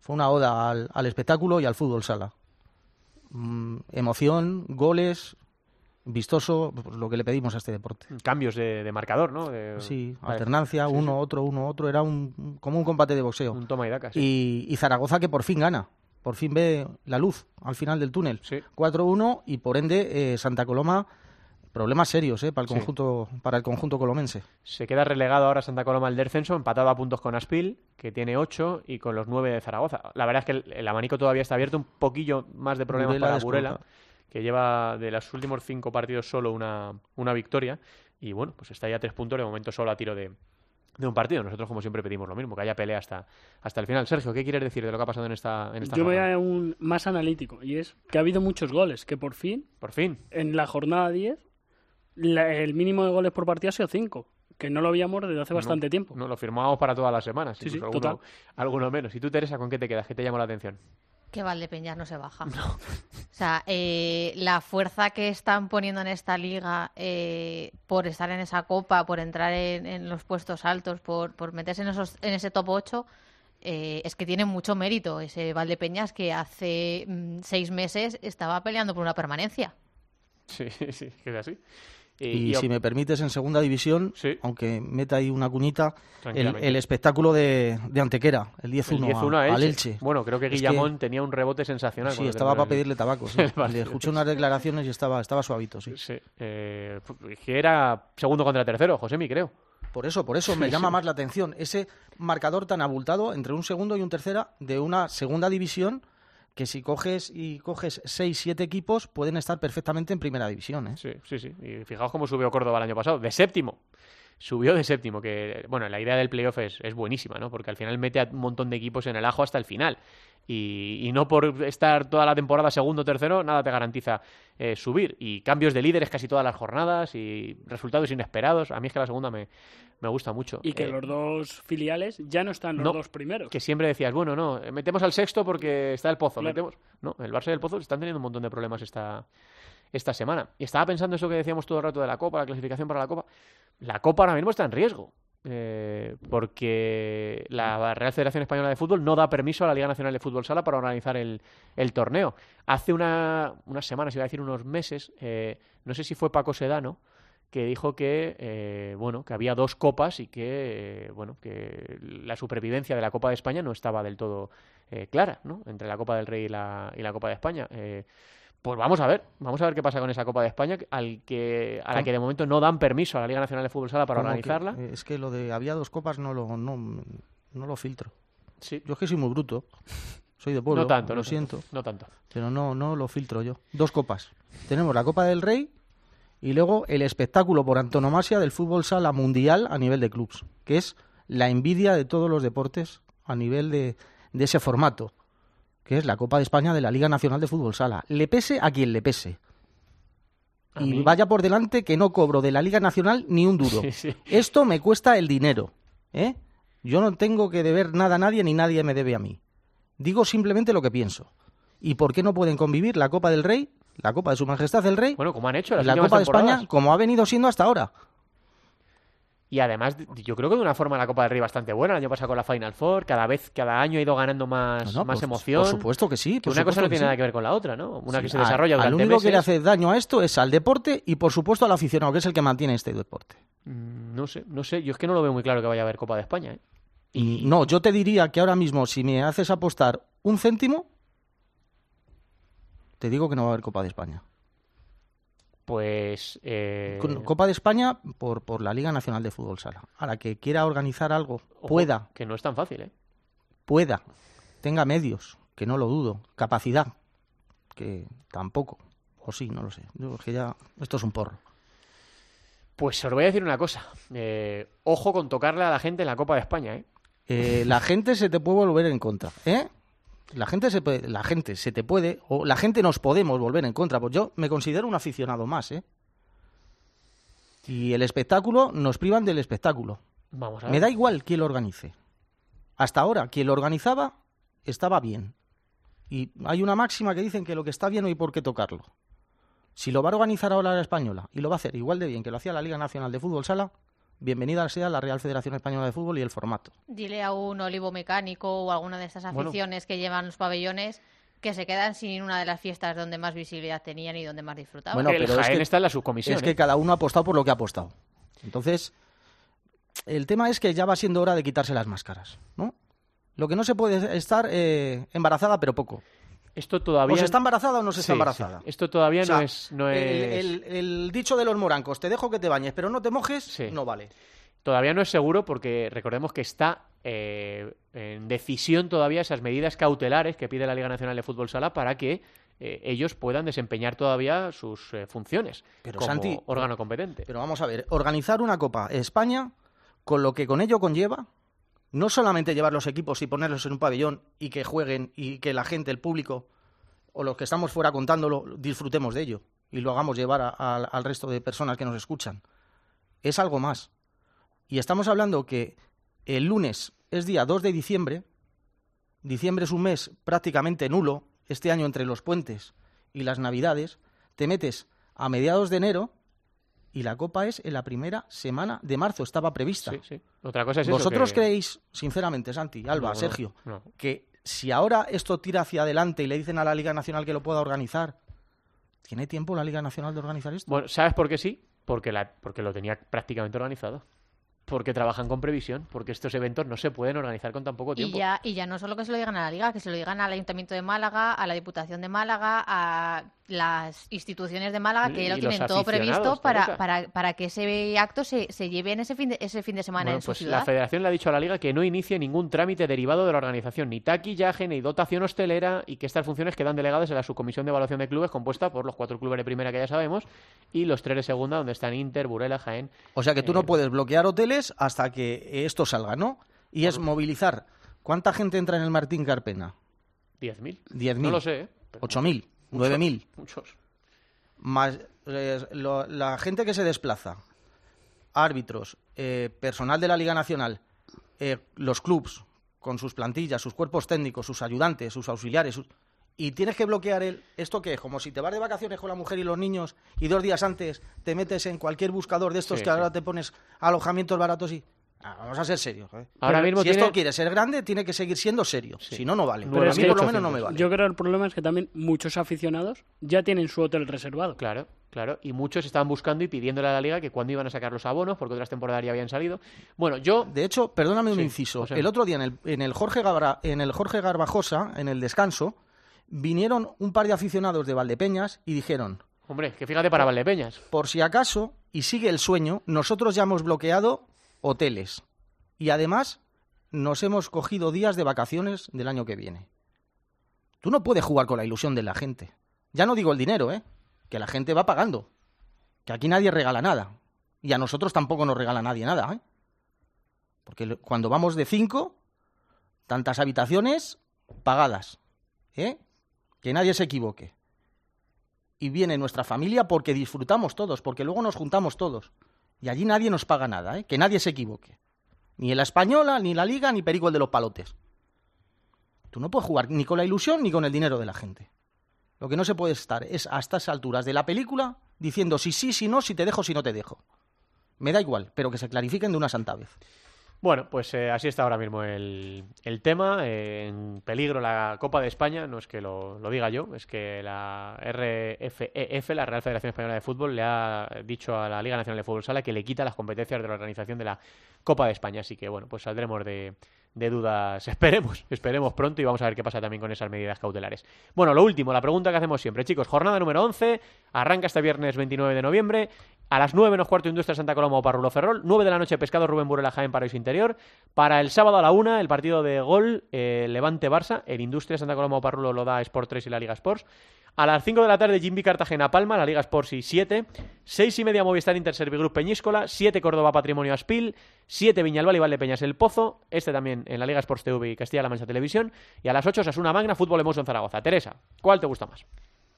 fue una oda al, al espectáculo y al fútbol sala. Mm, emoción, goles, vistoso, pues, lo que le pedimos a este deporte. Cambios de, de marcador, ¿no? De- Sí, vale. alternancia, Sí, uno, sí. otro, uno, otro. Era un, como un combate de boxeo. Un toma y daca, sí. Y, y Zaragoza que por fin gana. Por fin ve la luz al final del túnel. Sí. 4-1 y por ende eh, Santa Coloma problemas serios eh, para el Sí. conjunto para el conjunto colomense. Se queda relegado ahora Santa Coloma al descenso, empatado a puntos con Aspil, que tiene 8, y con los 9 de Zaragoza. La verdad es que el, el abanico todavía está abierto, un poquillo más de problemas Burela para. Burela, que lleva de los últimos 5 partidos solo una, una victoria. Y bueno, pues está ya a 3 puntos, de momento solo a tiro de, de un partido. Nosotros, como siempre, pedimos lo mismo, que haya pelea hasta, hasta el final. Sergio, ¿qué quieres decir de lo que ha pasado en esta, en esta Yo voy a un más analítico y es que ha habido muchos goles, que por fin, Por fin. en la jornada 10, la- el mínimo de goles por partido ha sido 5, que no lo habíamos desde hace bastante tiempo. No, lo firmábamos para todas las semanas. Sí, sí, alguno, total. alguno menos. ¿Y tú, Teresa, con qué te quedas? ¿Qué te llamó la atención? Que Valdepeñas no se baja. O sea, eh, la fuerza que están poniendo en esta liga eh, por estar en esa copa, por entrar en, en los puestos altos, por, por meterse en, esos, en ese top 8, eh, es que tiene mucho mérito ese Valdepeñas que hace mm, seis meses estaba peleando por una permanencia. Sí, sí, que es así. Y, si me permites, en segunda división, Sí. aunque meta ahí una cuñita, el, espectáculo de, de Antequera, el 10-1 El 10-1 a- al Elche. Bueno, creo que Es Guillamón tenía un rebote sensacional. Sí, estaba para el- pedirle tabaco. Sí. Le escuché unas declaraciones y estaba, estaba suavito, sí. Sí, eh, que era segundo contra tercero, Josemi, creo. Por eso, por eso me llama más la atención ese marcador tan abultado entre un segundo y un tercera de una segunda división que si coges y coges seis, siete equipos pueden estar perfectamente en primera división. ¿eh? Sí, sí, sí. Y fijaos cómo subió Córdoba el año pasado, de séptimo. Subió de séptimo, que bueno, la idea del playoff es, es buenísima, ¿no? Porque al final mete a un montón de equipos en el ajo hasta el final. Y, y no por estar toda la temporada segundo o tercero, nada te garantiza eh, subir. Y cambios de líderes casi todas las jornadas y resultados inesperados. A mí es que la segunda me, me gusta mucho. Y que Eh, los dos filiales ya no están los no, dos primeros. que siempre decías, bueno, no, eh, metemos al sexto porque está el Pozo. Claro. Metemos... No, el Barça y el Pozo están teniendo un montón de problemas esta, esta semana. Y estaba pensando eso que decíamos todo el rato de la Copa, la clasificación para la Copa. La Copa ahora mismo está en riesgo. eh, porque la Real Federación Española de Fútbol no da permiso a la Liga Nacional de Fútbol Sala para organizar el, el torneo. Hace una, unas semanas, iba a decir unos meses, eh, no sé si fue Paco Sedano, que dijo que eh, bueno que había dos copas y que eh, bueno que la supervivencia de la Copa de España no estaba del todo eh, clara ¿no? entre la Copa del Rey y la, y la Copa de España Eh, pues vamos a ver vamos a ver qué pasa con esa Copa de España al que a la que de momento no dan permiso a la Liga Nacional de Fútbol Sala para que- organizarla es que lo de había dos copas no lo, no, no lo filtro. sí Yo es que soy muy bruto. Soy de pueblo. no tanto lo no siento. tanto, no tanto Pero no, no lo filtro yo. Dos copas. Tenemos la Copa del Rey y luego el espectáculo por antonomasia del fútbol sala mundial a nivel de clubs, que es la envidia de todos los deportes a nivel de, de ese formato, que es la Copa de España de la Liga Nacional de Fútbol Sala. Le pese a quien le pese. A Y mí- vaya por delante que no cobro de la Liga Nacional ni un duro. Sí, sí. Esto me cuesta el dinero. ¿eh? Yo no tengo que deber nada a nadie ni nadie me debe a mí. Digo simplemente lo que pienso. ¿Y por qué no pueden convivir la Copa del Rey, la Copa de Su Majestad el Rey bueno como han hecho las la Copa de España como ha venido siendo hasta ahora? Y además, yo creo que de una forma la Copa del Rey bastante buena. El año pasado con la Final Four, cada vez, cada año ha ido ganando más, No, no, más por- emoción. Por supuesto que sí. Que una cosa no tiene sí. nada que ver con la otra, ¿no? Una Sí, que se desarrolla Al durante único que le hace daño a esto es al deporte y, por supuesto, al aficionado, que es el que mantiene este deporte. Mm, No sé, no sé. Yo es que no lo veo muy claro que vaya a haber Copa de España, ¿eh? Y no, yo te diría que ahora mismo, si me haces apostar un céntimo, te digo que no va a haber Copa de España. Pues. eh, Copa de España por, por la Liga Nacional de Fútbol Sala. Ahora que quiera organizar algo, ojo, pueda, Que no es tan fácil, ¿eh? pueda, tenga medios, que no lo dudo, capacidad, que tampoco, o sí, no lo sé. Yo, es que ya, esto es un porro. Pues os voy a decir una cosa. Eh, ojo con tocarle a la gente en la Copa de España, ¿eh? Eh, la gente se te puede volver en contra, ¿eh? La gente se puede, la gente se te puede, o la gente nos podemos volver en contra. Pues yo me considero un aficionado más, ¿eh? Y el espectáculo nos privan del espectáculo. Vamos a ver. Me da igual quién lo organice. Hasta ahora, quien lo organizaba estaba bien. Y hay una máxima que dicen que lo que está bien no hay por qué tocarlo. Si lo va a organizar ahora la española y lo va a hacer igual de bien que lo hacía la Liga Nacional de Fútbol Sala, bienvenida sea la Real Federación Española de Fútbol y el formato. Dile a un olivo mecánico o alguna de estas Bueno. aficiones que llevan los pabellones que se quedan sin una de las fiestas donde más visibilidad tenían y donde más disfrutaban. Bueno, Que el pero es que- está en la subcomisión. Es que cada uno ha apostado por lo que ha apostado. Entonces, el tema es que ya va siendo hora de quitarse las máscaras, ¿no? Lo que no se puede es estar eh, embarazada, pero poco. Esto todavía. ¿O se está embarazada o no se está Sí, embarazada? sí. Esto todavía O sea, no es. No el, es... el- el dicho de los morancos, te dejo que te bañes, pero no te mojes, Sí. no vale. Todavía no es seguro porque recordemos que está eh, en decisión todavía esas medidas cautelares que pide la Liga Nacional de Fútbol Sala para que eh, ellos puedan desempeñar todavía sus eh, funciones Pero, como Santi, órgano competente. Pero vamos a ver, organizar una Copa España, con lo que con ello conlleva, no solamente llevar los equipos y ponerlos en un pabellón y que jueguen y que la gente, el público o los que estamos fuera contándolo, disfrutemos de ello y lo hagamos llevar a- al resto de personas que nos escuchan. Es algo más. Y estamos hablando que el lunes es día 2 de diciembre, diciembre es un mes prácticamente nulo, este año entre los puentes y las navidades, te metes a mediados de enero y la Copa es en la primera semana de marzo, estaba prevista. Sí, sí. Otra cosa es eso, ¿Vosotros que- creéis, sinceramente, Santi, Alba, No, no, Sergio, no. que si ahora esto tira hacia adelante y le dicen a la Liga Nacional que lo pueda organizar, ¿tiene tiempo la Liga Nacional de organizar esto? Bueno, ¿sabes por qué sí? Porque, la, porque lo tenía prácticamente organizado. Porque trabajan con previsión, porque estos eventos no se pueden organizar con tan poco Y tiempo. ya, y ya no solo que se lo digan a la Liga, que se lo digan al Ayuntamiento de Málaga, a la Diputación de Málaga, a las instituciones de Málaga, que Y ya lo tienen todo previsto para, para, para que ese acto se, se lleve en ese fin de, ese fin de semana Bueno, en su pues ciudad. la federación le ha dicho a la liga que no inicie ningún trámite derivado de la organización, ni taquillaje, ni dotación hostelera, y que estas funciones quedan delegadas en la subcomisión de evaluación de clubes compuesta por los cuatro clubes de primera que ya sabemos y los tres de segunda, donde están Inter, Burela, Jaén. O sea que tú eh, no puedes bloquear hoteles hasta que esto salga, ¿no? Y es movilizar. ¿Cuánta gente entra en el Martín Carpena? 10.000. 10.000. No lo sé, ¿eh? Pero 8.000, muchos, 9.000. Muchos. Más eh, lo- la gente que se desplaza, árbitros, eh, personal de la Liga Nacional, eh, los clubs con sus plantillas, sus cuerpos técnicos, sus ayudantes, sus auxiliares, sus- y tienes que bloquear el esto que es como si te vas de vacaciones con la mujer y los niños y dos días antes te metes en cualquier buscador de estos Sí, que ahora te pones alojamientos baratos y Ah, vamos a ser serios. ¿eh? Ahora Pero mismo si tiene- esto quiere ser grande, tiene que seguir siendo serio. Si no, no vale. Pero Pero a mí por lo menos no me 800. vale. Yo creo que el problema es que también muchos aficionados ya tienen su hotel reservado. Claro, claro. Y muchos estaban buscando y pidiéndole a la liga que cuándo iban a sacar los abonos, porque otras temporadas ya habían salido. Bueno, yo. De hecho, perdóname un Sí, inciso. El otro día en el, en el Jorge Gabra- en el Jorge Garbajosa, en el descanso, vinieron un par de aficionados de Valdepeñas y dijeron, Hombre, que fíjate para Valdepeñas. por si acaso, y sigue el sueño, nosotros ya hemos bloqueado hoteles. Y además, nos hemos cogido días de vacaciones del año que viene. Tú no puedes jugar con la ilusión de la gente. Ya no digo el dinero, ¿eh? Que la gente va pagando. Que aquí nadie regala nada. Y a nosotros tampoco nos regala nadie nada, ¿eh? Porque cuando vamos de cinco, tantas habitaciones pagadas, ¿eh? Que nadie se equivoque. Y viene nuestra familia porque disfrutamos todos, porque luego nos juntamos todos. Y allí nadie nos paga nada, ¿eh? Que nadie se equivoque. Ni la española, ni la liga, ni Perico el de los palotes. Tú no puedes jugar ni con la ilusión ni con el dinero de la gente. Lo que no se puede estar es a estas alturas de la película diciendo si sí, si no, si te dejo, si no te dejo. Me da igual, pero que se clarifiquen de una santa vez. Bueno, pues eh, así está ahora mismo el, el tema. eh, en peligro la Copa de España, no es que lo, lo diga yo, es que la RFEF, la Real Federación Española de Fútbol, le ha dicho a la Liga Nacional de Fútbol Sala que le quita las competencias de la organización de la Copa de España. Así que bueno, pues saldremos de, de dudas. Esperemos, esperemos pronto y vamos a ver qué pasa también con esas medidas cautelares. Bueno, lo último, la pregunta que hacemos siempre, chicos. Jornada número 11, arranca este viernes 29 de noviembre. A las 9 menos cuarto Industria Santa Coloma o Parrulo Ferrol. 9 de la noche Pescado Rubén Burela Jaén Paraíso Interior. Para el sábado a la 1 el partido de gol eh, Levante Barça. El Industria Santa Coloma o Parrulo lo da Sport 3 y la Liga Sports. A las 5 de la tarde Jimby Cartagena Palma, la Liga Sports y 7. 6 y media Movistar Inter Servigroup Peñíscola. 7 Córdoba Patrimonio Aspil. 7 Viñalbal y Valdepeñas El Pozo. Este también en la Liga Sports TV y Castilla-La Mancha Televisión. Y a las 8 Sasuna Magna Fútbol Emoso en Zaragoza. Teresa, ¿cuál te gusta más?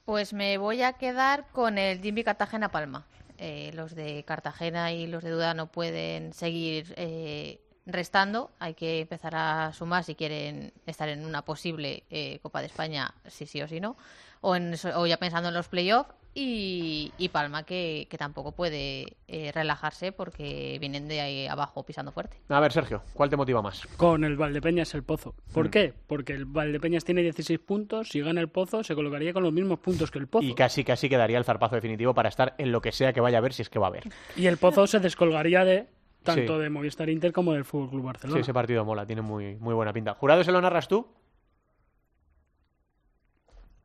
Pues me voy a quedar con el Jimmy Cartagena Palma. Eh, los de Cartagena y los de Duda no pueden seguir eh, restando. Hay que empezar a sumar si quieren estar en una posible eh, Copa de España, sí sí o sí no. O, en, eso- o ya pensando en los playoffs. Y, y Palma que, que tampoco puede eh, relajarse porque vienen de ahí abajo pisando fuerte. A ver, Sergio, ¿cuál te motiva más? Con el Valdepeñas el Pozo. ¿Por Mm. qué? Porque el Valdepeñas tiene 16 puntos. Si gana el Pozo, se colocaría con los mismos puntos que el Pozo. Y casi, casi quedaría el zarpazo definitivo para estar en lo que sea que vaya a haber, si es que va a haber. Y el Pozo se descolgaría de tanto Sí. de Movistar Inter como del Fútbol Club Sí, Barcelona. ese partido mola, tiene muy, muy buena pinta. ¿Jurado se lo narras tú?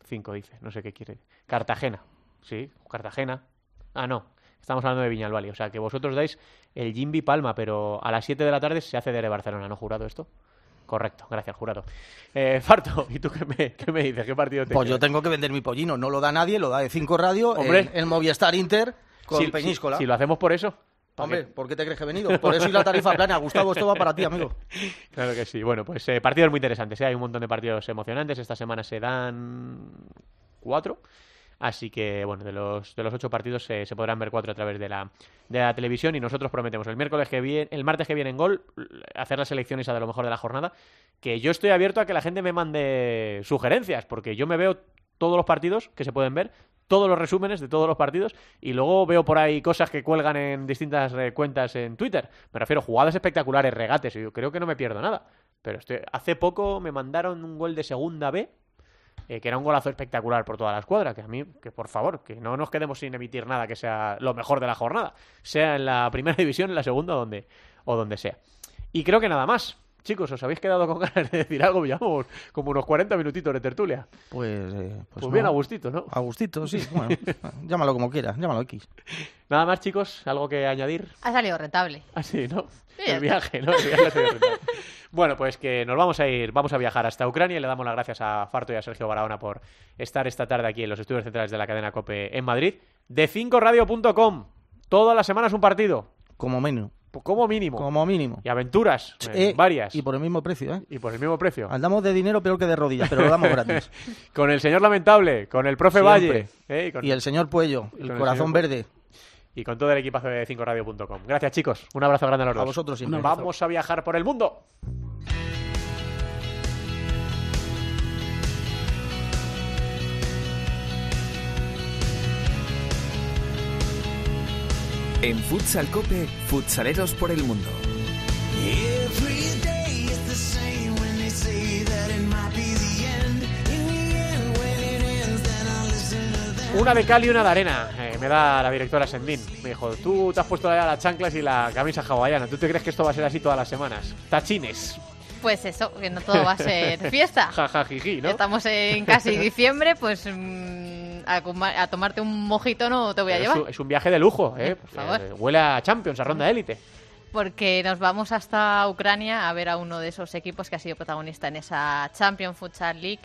Cinco, dice, no sé qué quiere. Cartagena, sí, Cartagena. Ah, no, estamos hablando de Viñalbali, o sea que vosotros dais el Jimby Palma, pero a las 7 de la tarde se hace de Barcelona, ¿no, jurado esto? Correcto, gracias, jurado. Eh, Farto, ¿y tú qué me, qué me dices? ¿Qué partido te Pues yo tengo que vender mi pollino. No lo da nadie, lo da de 5 radio. Hombre. El, el Movistar Inter con Si- si- Peñíscola. Si, lo hacemos por eso. ¿Para Hombre? ¿por qué te crees que he venido? Por eso y la tarifa plana. Gustavo, esto va para ti, amigo. Claro que sí. Bueno, pues eh, partidos muy interesantes. ¿eh? Hay un montón de partidos emocionantes. Esta semana se dan cuatro. Así que, bueno, de los, de los ocho partidos eh, se podrán ver cuatro a través de la, de la televisión y nosotros prometemos el miércoles que viene, el martes que viene en Gol, hacer las elecciones a de lo mejor de la jornada, que yo estoy abierto a que la gente me mande sugerencias, porque yo me veo todos los partidos que se pueden ver, todos los resúmenes de todos los partidos y luego veo por ahí cosas que cuelgan en distintas eh, cuentas en Twitter. Me refiero a jugadas espectaculares, regates, y yo creo que no me pierdo nada. Pero estoy... hace poco me mandaron un gol de segunda B, eh, que era un golazo espectacular por toda la escuadra, que a mí, que por favor, que no nos quedemos sin emitir nada que sea lo mejor de la jornada, sea en la primera división, en la segunda donde, o donde sea. Y creo que nada más. Chicos, ¿os habéis quedado con ganas de decir algo? Llevamos como unos 40 minutitos de tertulia. Pues, eh, pues, Pues bien, no. a gustito, ¿no? A gustito, sí. Bueno, llámalo como quieras, llámalo X. Nada más, chicos, algo que añadir. Ha salido rentable. Así, ¿no? Sí, El viaje, ¿no? El viaje ha rentable. Bueno, pues que nos vamos a ir, vamos a viajar hasta Ucrania y le damos las gracias a Farto y a Sergio Barahona por estar esta tarde aquí en los estudios centrales de la cadena COPE en Madrid. De 5radio.com. Todas las semanas un partido. Como mínimo. Como mínimo. Como mínimo. Y aventuras. eh, Eh, varias. Y por el mismo precio, ¿eh? Y por el mismo precio. Andamos de dinero peor que de rodillas, pero lo damos gratis. Con el señor Lamentable, con el profe Siempre. Valle. ¿eh? Y, con, Y el señor Puello, el corazón verde. y con todo el equipazo de 5radio.com. Gracias, chicos. Un abrazo grande a los A dos. vosotros siempre. Vamos a viajar por el mundo. En Futsal Cope, futsaleros por el mundo. Una de cal y una de arena. Eh, me da la directora Sendín. Me dijo, tú te has puesto las chanclas y la camisa hawaiana. ¿Tú te crees que esto va a ser así todas las semanas? Tachines. Pues eso, que no todo va a ser fiesta. Ja, ja, jiji, ¿no? Estamos en casi diciembre, pues mm, a, tomarte un mojito no te voy a Pero llevar. un, es un viaje de lujo, ¿eh? Por favor. Eh, huele a Champions, a ronda de élite. Porque nos vamos hasta Ucrania a ver a uno de esos equipos que ha sido protagonista en esa Champions Futsal League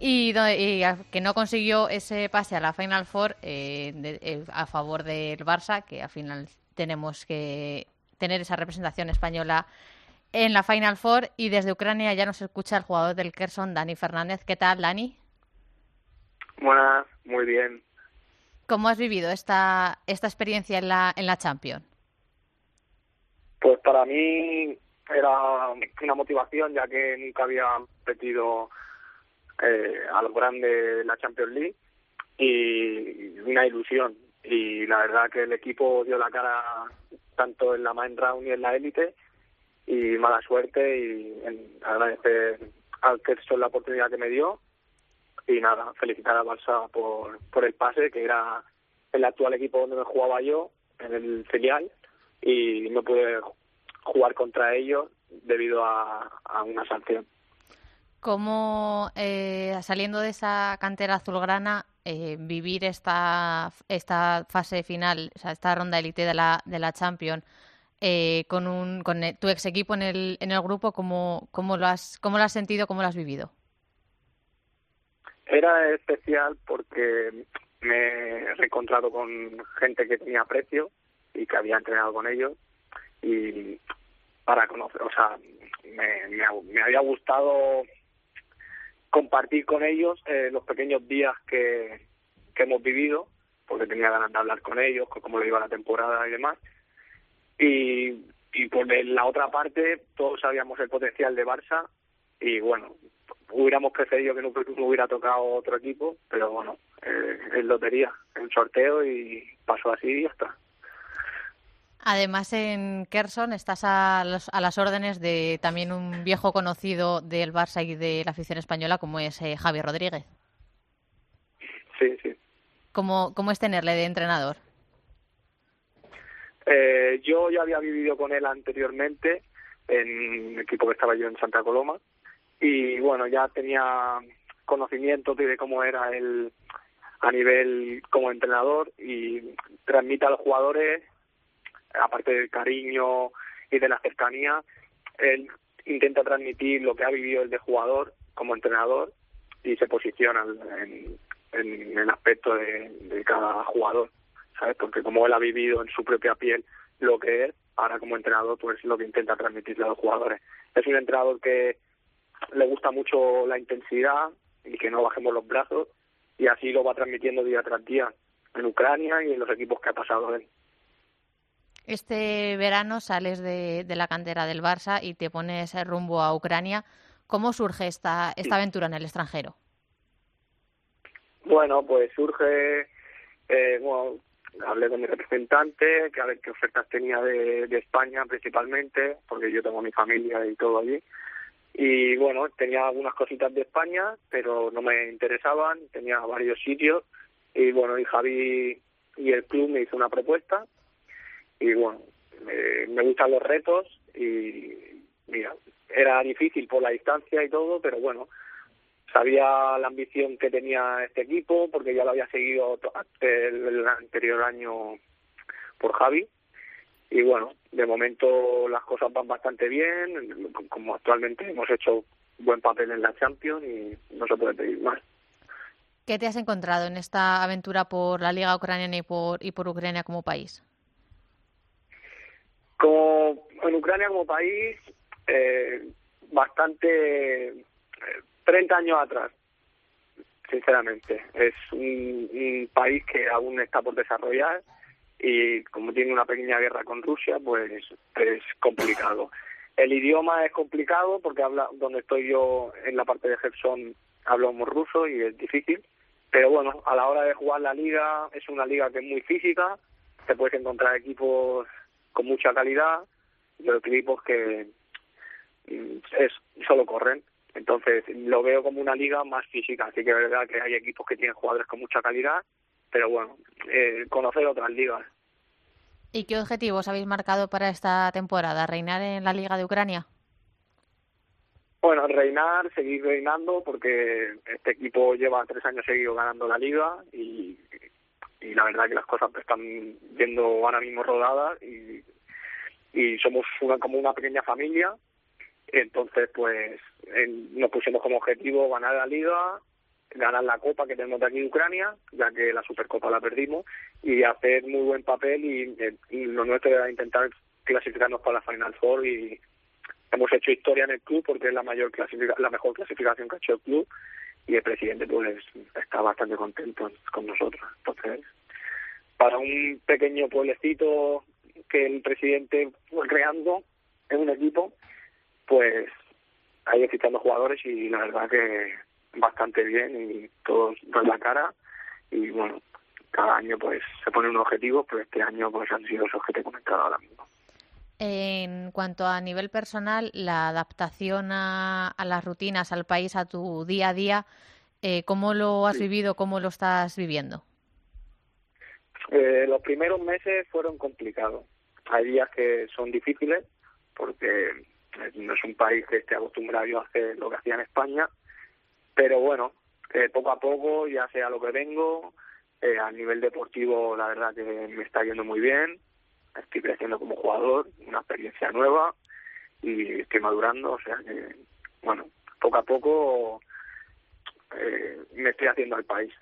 y, do- y a- que no consiguió ese pase a la Final Four eh, de- eh, a favor del Barça, que al final tenemos que tener esa representación española en la Final Four. Y desde Ucrania ya nos escucha el jugador del Kerson, Dani Fernández. ¿Qué tal, Dani? Buenas, muy bien. ¿Cómo has vivido esta, esta experiencia en la, en la Champions? Pues para mí era una motivación ya que nunca había competido eh, a lo grande de la Champions League y una ilusión. Y la verdad que el equipo dio la cara tanto en la main round y en la élite y mala suerte y en- agradecer al Kerson la oportunidad que me dio y nada, felicitar a Barça por, por el pase que era el actual equipo donde me jugaba yo en el filial y no pude jugar contra ellos debido a, una sanción. ¿Cómo, eh, saliendo de esa cantera azulgrana, eh, vivir esta, esta fase final, o sea, esta ronda élite de la, de la Champions, eh, con, un, con tu ex equipo en el, en el grupo, ¿cómo, cómo, lo has, ¿cómo lo has sentido, cómo lo has vivido? Era especial porque me he reencontrado con gente que tenía aprecio y que había entrenado con ellos y para conocer, o sea, me, me, ha- me había gustado compartir con ellos eh, los pequeños días que, que hemos vivido, porque tenía ganas de hablar con ellos, con cómo le iba la temporada y demás. Y, y por la otra parte, todos sabíamos el potencial de Barça y bueno, hubiéramos preferido que no, no hubiera tocado otro equipo, pero bueno, eh, es lotería, el sorteo y pasó así y ya está. Además, en Kerson estás a, los- a las órdenes de también un viejo conocido del Barça y de la afición española, como es eh, Javi Rodríguez. Sí, sí. ¿Cómo, ¿Cómo es tenerle de entrenador? Eh, yo ya había vivido con él anteriormente en un equipo que estaba yo en Santa Coloma y bueno, ya tenía conocimiento de cómo era él a nivel como entrenador y transmite a los jugadores, aparte del cariño y de la cercanía, él intenta transmitir lo que ha vivido el de jugador como entrenador y se posiciona en, en el aspecto de, cada jugador. ¿sabes? Porque como él ha vivido en su propia piel lo que es, ahora como entrenador pues es lo que intenta transmitirle a los jugadores. Es un entrenador que le gusta mucho la intensidad y que no bajemos los brazos y así lo va transmitiendo día tras día en Ucrania y en los equipos que ha pasado él. Este verano sales de, de la cantera del Barça y te pones rumbo a Ucrania. ¿Cómo surge esta, esta aventura en el extranjero? Bueno, pues surge eh, bueno, hablé con mi representante, que a ver qué ofertas tenía de, de España principalmente, porque yo tengo mi familia y todo allí. Y bueno, tenía algunas cositas de España, pero no me interesaban, tenía varios sitios. Y bueno, y Javi y el club me hizo una propuesta. Y bueno, me, gustan los retos y mira, era difícil por la distancia y todo, pero bueno, sabía la ambición que tenía este equipo porque ya lo había seguido el anterior año por Javi y bueno, de momento las cosas van bastante bien, como actualmente hemos hecho buen papel en la Champions y no se puede pedir más. ¿Qué te has encontrado en esta aventura por la Liga Ucraniana y por, y por Ucrania como país? Como en Ucrania como país, eh, bastante eh, 30 años atrás, sinceramente. Es un, un país que aún está por desarrollar y como tiene una pequeña guerra con Rusia, pues es complicado. El idioma es complicado porque habla donde estoy yo en la parte de Gerson hablamos ruso y es difícil. Pero bueno, a la hora de jugar la liga es una liga que es muy física, te puedes encontrar equipos con mucha calidad otros equipos que mm, es solo corren. Entonces lo veo como una liga más física, así que es verdad que hay equipos que tienen jugadores con mucha calidad, pero bueno, eh, conocer otras ligas. ¿Y qué objetivos habéis marcado para esta temporada? ¿Reinar en la Liga de Ucrania? Bueno, reinar, seguir reinando, porque este equipo lleva tres años seguidos ganando la liga y, la verdad que las cosas están yendo ahora mismo rodadas y, y somos una, como una pequeña familia. Entonces, pues nos pusimos como objetivo ganar la liga, ganar la copa que tenemos de aquí en Ucrania, ya que la Supercopa la perdimos, y hacer muy buen papel y, eh, y lo nuestro era intentar clasificarnos para la Final Four y hemos hecho historia en el club porque es la mayor clasifica la mejor clasificación que ha hecho el club y el presidente pues está bastante contento con nosotros. Entonces, para un pequeño pueblecito que el presidente fue creando en un equipo, pues ha ido fichando jugadores y la verdad que bastante bien y todos dan la cara y bueno, cada año pues se ponen unos objetivos, pero este año pues han sido esos que te he comentado ahora mismo. En cuanto a nivel personal, la adaptación a, a las rutinas, al país, a tu día a día, eh, ¿cómo lo has vivido? ¿Cómo lo estás viviendo? Eh, los primeros meses fueron complicados. Hay días que son difíciles porque eh, no es un país que esté acostumbrado a hacer lo que hacía en España, pero bueno, eh, poco a poco ya sé a lo que vengo. Eh, a nivel deportivo, la verdad que me está yendo muy bien. Estoy creciendo como jugador, una experiencia nueva y estoy madurando. O sea que, bueno, poco a poco eh, me estoy haciendo al país.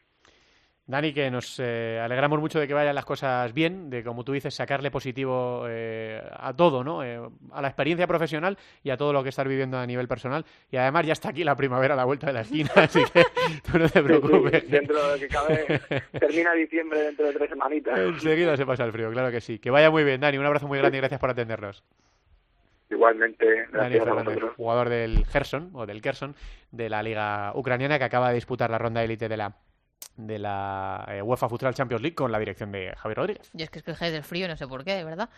Dani, que nos eh, alegramos mucho de que vayan las cosas bien, de como tú dices, sacarle positivo eh, a todo, ¿no? Eh, a la experiencia profesional y a todo lo que estás viviendo a nivel personal. Y además ya está aquí la primavera a la vuelta de la esquina, así que tú no te Sí, sí, preocupes. dentro de que cabe, termina diciembre dentro de tres semanitas. Enseguida se pasa el frío, claro que sí. Que vaya muy bien, Dani. Un abrazo muy grande y gracias por atendernos. Igualmente, Dani gracias a Fernández, vosotros. jugador del Gerson o del Kherson de la liga ucraniana que acaba de disputar la ronda élite de la de la eh, UEFA Futsal Champions League con la dirección de Javier Rodríguez. Yo es que es que del frío, no sé por qué, ¿verdad?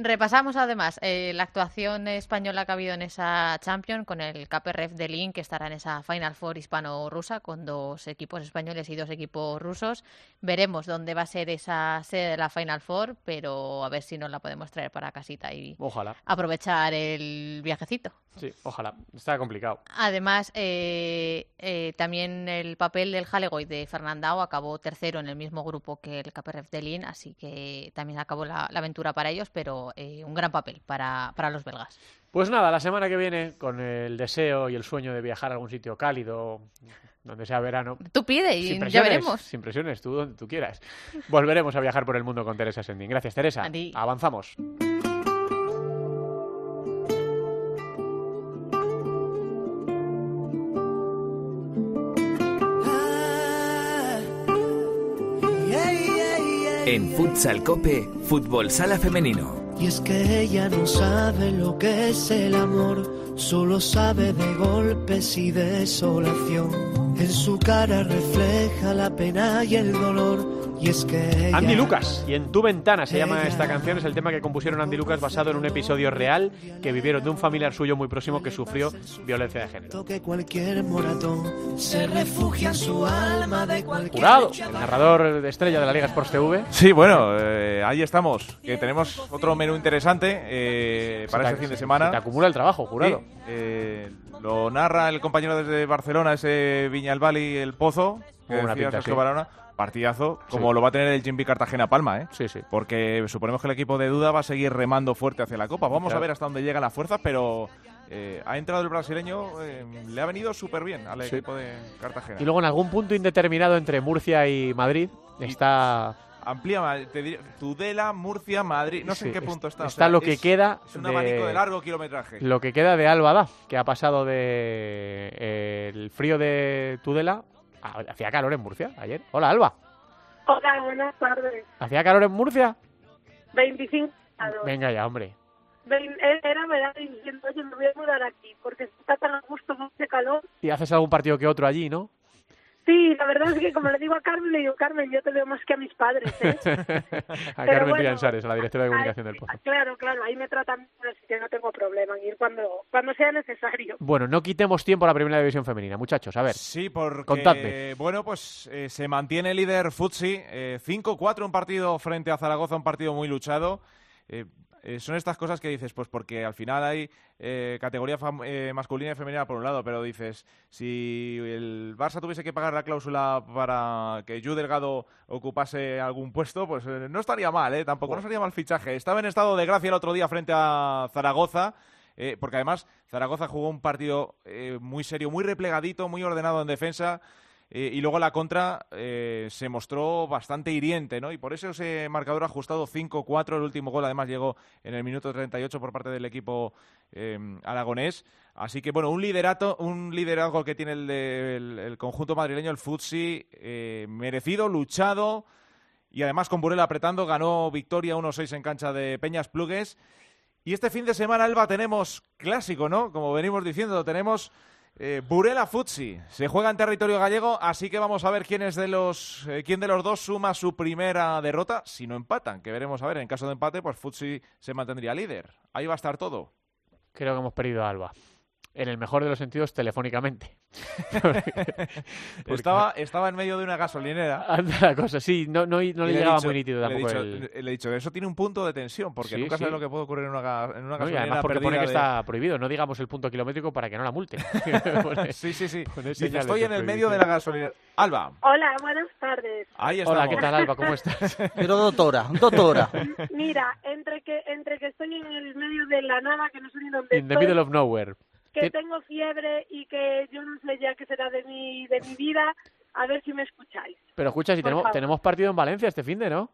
Repasamos además eh, la actuación española que ha habido en esa Champions con el KPRF de Lin, que estará en esa Final Four hispano-rusa con dos equipos españoles y dos equipos rusos. Veremos dónde va a ser esa sede de la Final Four, pero a ver si nos la podemos traer para casita y Ojalá. aprovechar el viajecito. Sí, ojalá. Está complicado. Además, eh, eh, también el papel del Halegoy de Fernandao acabó tercero en el mismo grupo que el KPRF de Lin, así que también acabó la, la aventura para ellos, pero eh, un gran papel para, para los belgas. Pues nada, la semana que viene, con el deseo y el sueño de viajar a algún sitio cálido, donde sea verano. Tú pide y sin ya veremos. Sin presiones, tú donde tú quieras. Volveremos a viajar por el mundo con Teresa Sendin. Gracias, Teresa. A ti. Avanzamos. En Futsal Cope, Fútbol Sala Femenino. Y es que ella no sabe lo que es el amor, solo sabe de golpes y desolación. En su cara refleja la pena y el dolor, Y es que Andy Lucas, y en tu ventana se llama esta canción, es el tema que compusieron Andy Lucas basado en un episodio real que vivieron de un familiar suyo muy próximo que sufrió violencia de género. Jurado, el narrador de estrella de la Liga Sports TV. Sí, bueno, eh, ahí estamos. Que tenemos otro menú interesante eh, para te- este fin de se- semana. se te acumula el trabajo, jurado. Sí, eh, lo narra el compañero desde Barcelona, ese Viñalbali, el Pozo, que buena decía pinta, sí. Barahona. Partidazo, como Sí. lo va a tener el Jimmy Cartagena Palma, ¿eh? Sí, sí. Porque suponemos que el equipo de Duda va a seguir remando fuerte hacia la Copa. Vamos Claro. a ver hasta dónde llega la fuerza, pero eh, ha entrado el brasileño, eh, le ha venido súper bien al Sí. equipo de Cartagena. Y luego en algún punto indeterminado entre Murcia y Madrid está Amplía, te diré, Tudela, Murcia, Madrid. No sé Sí, en qué punto está. o está sea, lo que es- queda Es un de- abanico de largo kilometraje. lo que queda de Albada, que ha pasado de eh, el frío de Tudela a- hacía calor en Murcia ayer. Hola, Alba. Hola, buenas tardes. ¿Hacía calor en Murcia? 25 grados. Venga ya, hombre. Eh, Era verano y diciendo, oye, me voy a mudar aquí porque está tan a gusto este calor. Y haces algún partido que otro allí, ¿no? Sí, la verdad es que como le digo a Carmen, le digo, Carmen, yo te veo más que a mis padres, ¿eh? a Pero Carmen bueno, Triansares, a la directora de comunicación del Pozo. Claro, claro, ahí me tratan así que no tengo problema en ir cuando, cuando sea necesario. Bueno, no quitemos tiempo a la primera división femenina, muchachos. A ver. Sí, porque Contadme. bueno, pues eh, se mantiene líder Futsi, eh, 5-4 un partido frente a Zaragoza, un partido muy luchado. Eh, eh, son estas cosas que dices, pues porque al final hay eh, categoría eh, masculina y femenina por un lado, pero dices, si el Barça tuviese que pagar la cláusula para que Yu Delgado ocupase algún puesto, pues eh, no estaría mal, ¿eh? Tampoco no sería mal fichaje. Estaba en estado de gracia el otro día frente a Zaragoza. eh, porque además Zaragoza jugó un partido eh, muy serio, muy replegadito, muy ordenado en defensa. Eh, y luego la contra eh, se mostró bastante hiriente, ¿no? Y por eso ese marcador ajustado 5-4. El último gol, además, llegó en el minuto 38 por parte del equipo eh, aragonés. Así que, bueno, un liderato, un liderazgo que tiene el, el- el conjunto madrileño, el Futsi, eh, merecido, luchado. Y además con Burela apretando, ganó victoria 1-6 en cancha de Peñas Plugues. Y este fin de semana, Alba, tenemos clásico, ¿no? Como venimos diciendo, tenemos eh, Burela Futsi. Se juega en territorio gallego, así que vamos a ver quién de los eh, quién de los dos suma su primera derrota, si no empatan, que veremos a ver. En caso de empate, pues Futsi se mantendría líder. Ahí va a estar todo. Creo que hemos perdido a Alba. En el mejor de los sentidos, telefónicamente. Porque- Estaba, estaba en medio de una gasolinera. Anda la cosa, sí, no, no, le he llegaba dicho- muy nítido le he tampoco dicho- el... Le he dicho, eso tiene un punto de tensión, porque Sí, nunca sí. sabes lo que puede ocurrir en una, en una No, gasolinera además porque pone que de- está prohibido, no digamos el punto kilométrico para que no la multen. Pone- Sí, sí, sí. estoy en el medio de la gasolinera. Alba, Hola, buenas tardes. ahí estamos. Hola, ¿qué tal Alba? ¿Cómo estás? Pero doctora, doctora. Mira, entre que entre que estoy en el medio de la nada, que no sé ni dónde In the middle of nowhere. Que ¿Qué- tengo fiebre y que yo no sé ya qué será de mi, de mi vida, a ver si me escucháis. Pero escucha, si tenemos, favor. tenemos partido en Valencia este fin de, ¿no?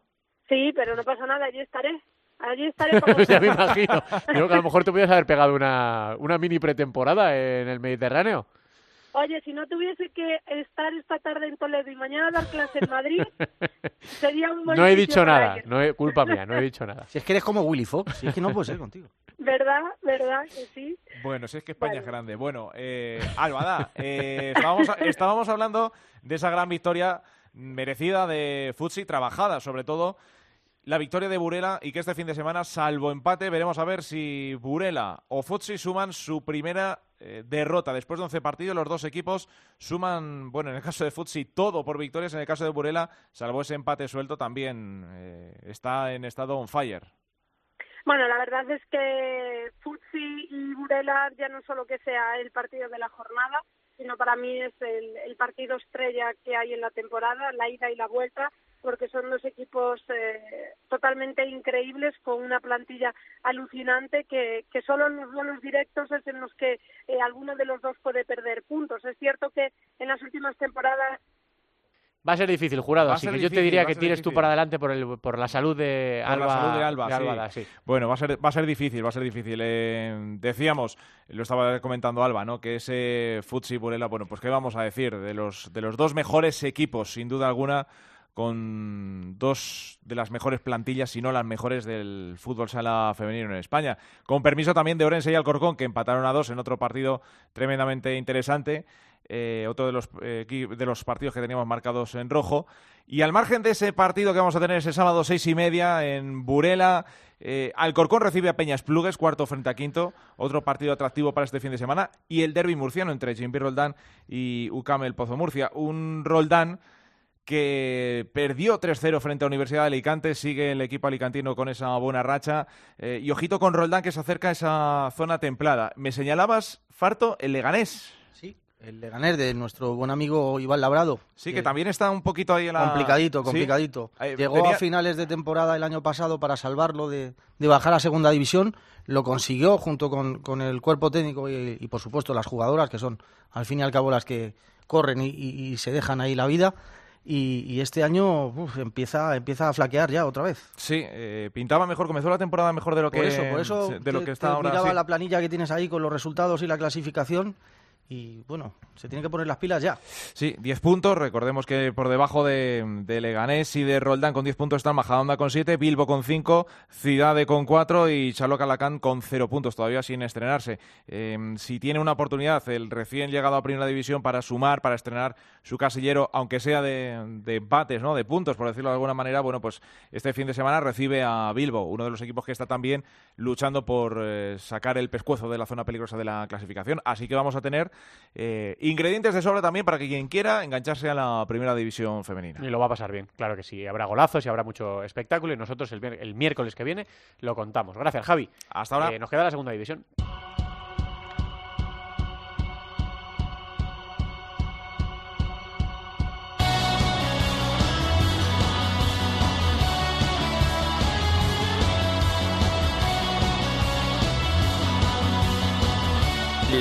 Sí, pero no pasa nada, allí estaré. Allí estaré como ya me imagino. Digo que a lo mejor te podías haber pegado una, una mini pretemporada en el Mediterráneo. Oye, si no tuviese que estar esta tarde en Toledo y mañana dar clase en Madrid, sería un buen No he dicho nada, no he- culpa mía, no he dicho nada. Si es que eres como Willy Fox, si es que no puede ser contigo. ¿Verdad? ¿Verdad que sí? Bueno, si es que España es grande. Bueno, eh, Albada, eh, estábamos, estábamos hablando de esa gran victoria merecida de Futsi, trabajada sobre todo. La victoria de Burela y que este fin de semana, salvo empate, veremos a ver si Burela o Futsi suman su primera eh, derrota. Después de 11 partidos, los dos equipos suman, bueno, en el caso de Futsi, todo por victorias. En el caso de Burela, salvo ese empate suelto, también eh, está en estado on fire. Bueno, la verdad es que Futsi y Burela ya no solo que sea el partido de la jornada, sino para mí es el, partido estrella que hay en la temporada, la ida y la vuelta, porque son dos equipos eh, totalmente increíbles con una plantilla alucinante que, que solo en los duelos directos es en los que eh, alguno de los dos puede perder puntos. Es cierto que en las últimas temporadas Va a ser difícil, jurado, así que yo te diría que tires tú difícil. para adelante por, el, por la salud de Por Alba. la salud de Alba, sí. Bueno, va a ser, va a ser difícil, va a ser difícil. Eh, decíamos, lo estaba comentando Alba, ¿no? Que ese Futsi Burela, bueno, pues qué vamos a decir de los de los dos mejores equipos, sin duda alguna, con dos de las mejores plantillas, si no las mejores del fútbol sala femenino en España. Con permiso también de Orense y Alcorcón, que empataron a dos en otro partido tremendamente interesante. Eh, otro de los, eh, de los partidos que teníamos marcados en rojo. Y al margen de ese partido que vamos a tener ese sábado seis y media en Burela, eh, Alcorcón recibe a Peñas Plugues, cuarto frente a quinto, otro partido atractivo para este fin de semana, y el derby murciano entre Jimmy Roldán y UCAM el Pozo Murcia. Un Roldán que perdió 3-0 frente a Universidad de Alicante, sigue el equipo alicantino con esa buena racha, y ojito con Roldán que se acerca a esa zona templada. Me señalabas, Farto, el Leganés. Sí, el Leganés de nuestro buen amigo Iván Labrado. Sí, que, también está un poquito ahí en la... Complicadito, complicadito. Llegó a finales de temporada el año pasado para salvarlo de, bajar a segunda división. Lo consiguió junto con, el cuerpo técnico y, por supuesto las jugadoras, que son al fin y al cabo las que corren y se dejan ahí la vida. Y, este año empieza, empieza a flaquear ya otra vez. Sí, eh, pintaba mejor, comenzó la temporada mejor de lo que, por eso, por eso de lo que está ahora. Miraba la planilla que tienes ahí con los resultados y la clasificación y bueno, se tienen que poner las pilas ya. Sí, 10 puntos. Recordemos que por debajo de, Leganés y de Roldán con 10 puntos están Majadahonda con 7, Bilbo con 5, Ciudade con 4 y Chalo Calacán con 0 puntos, todavía sin estrenarse. Em, si tiene una oportunidad el recién llegado a Primera División para sumar, para estrenar su casillero, aunque sea de, empates, ¿no? de puntos, por decirlo de alguna manera, bueno, pues este fin de semana recibe a Bilbo, uno de los equipos que está también luchando por eh, sacar el pescuezo de la zona peligrosa de la clasificación. Así que vamos a tener eh, ingredientes de sobra también para que quien quiera engancharse a la primera división femenina. Y lo va a pasar bien, claro que sí. Habrá golazos y habrá mucho espectáculo y nosotros el, miércoles que viene lo contamos. Gracias, Javi. Hasta ahora. Eh, nos queda la segunda división.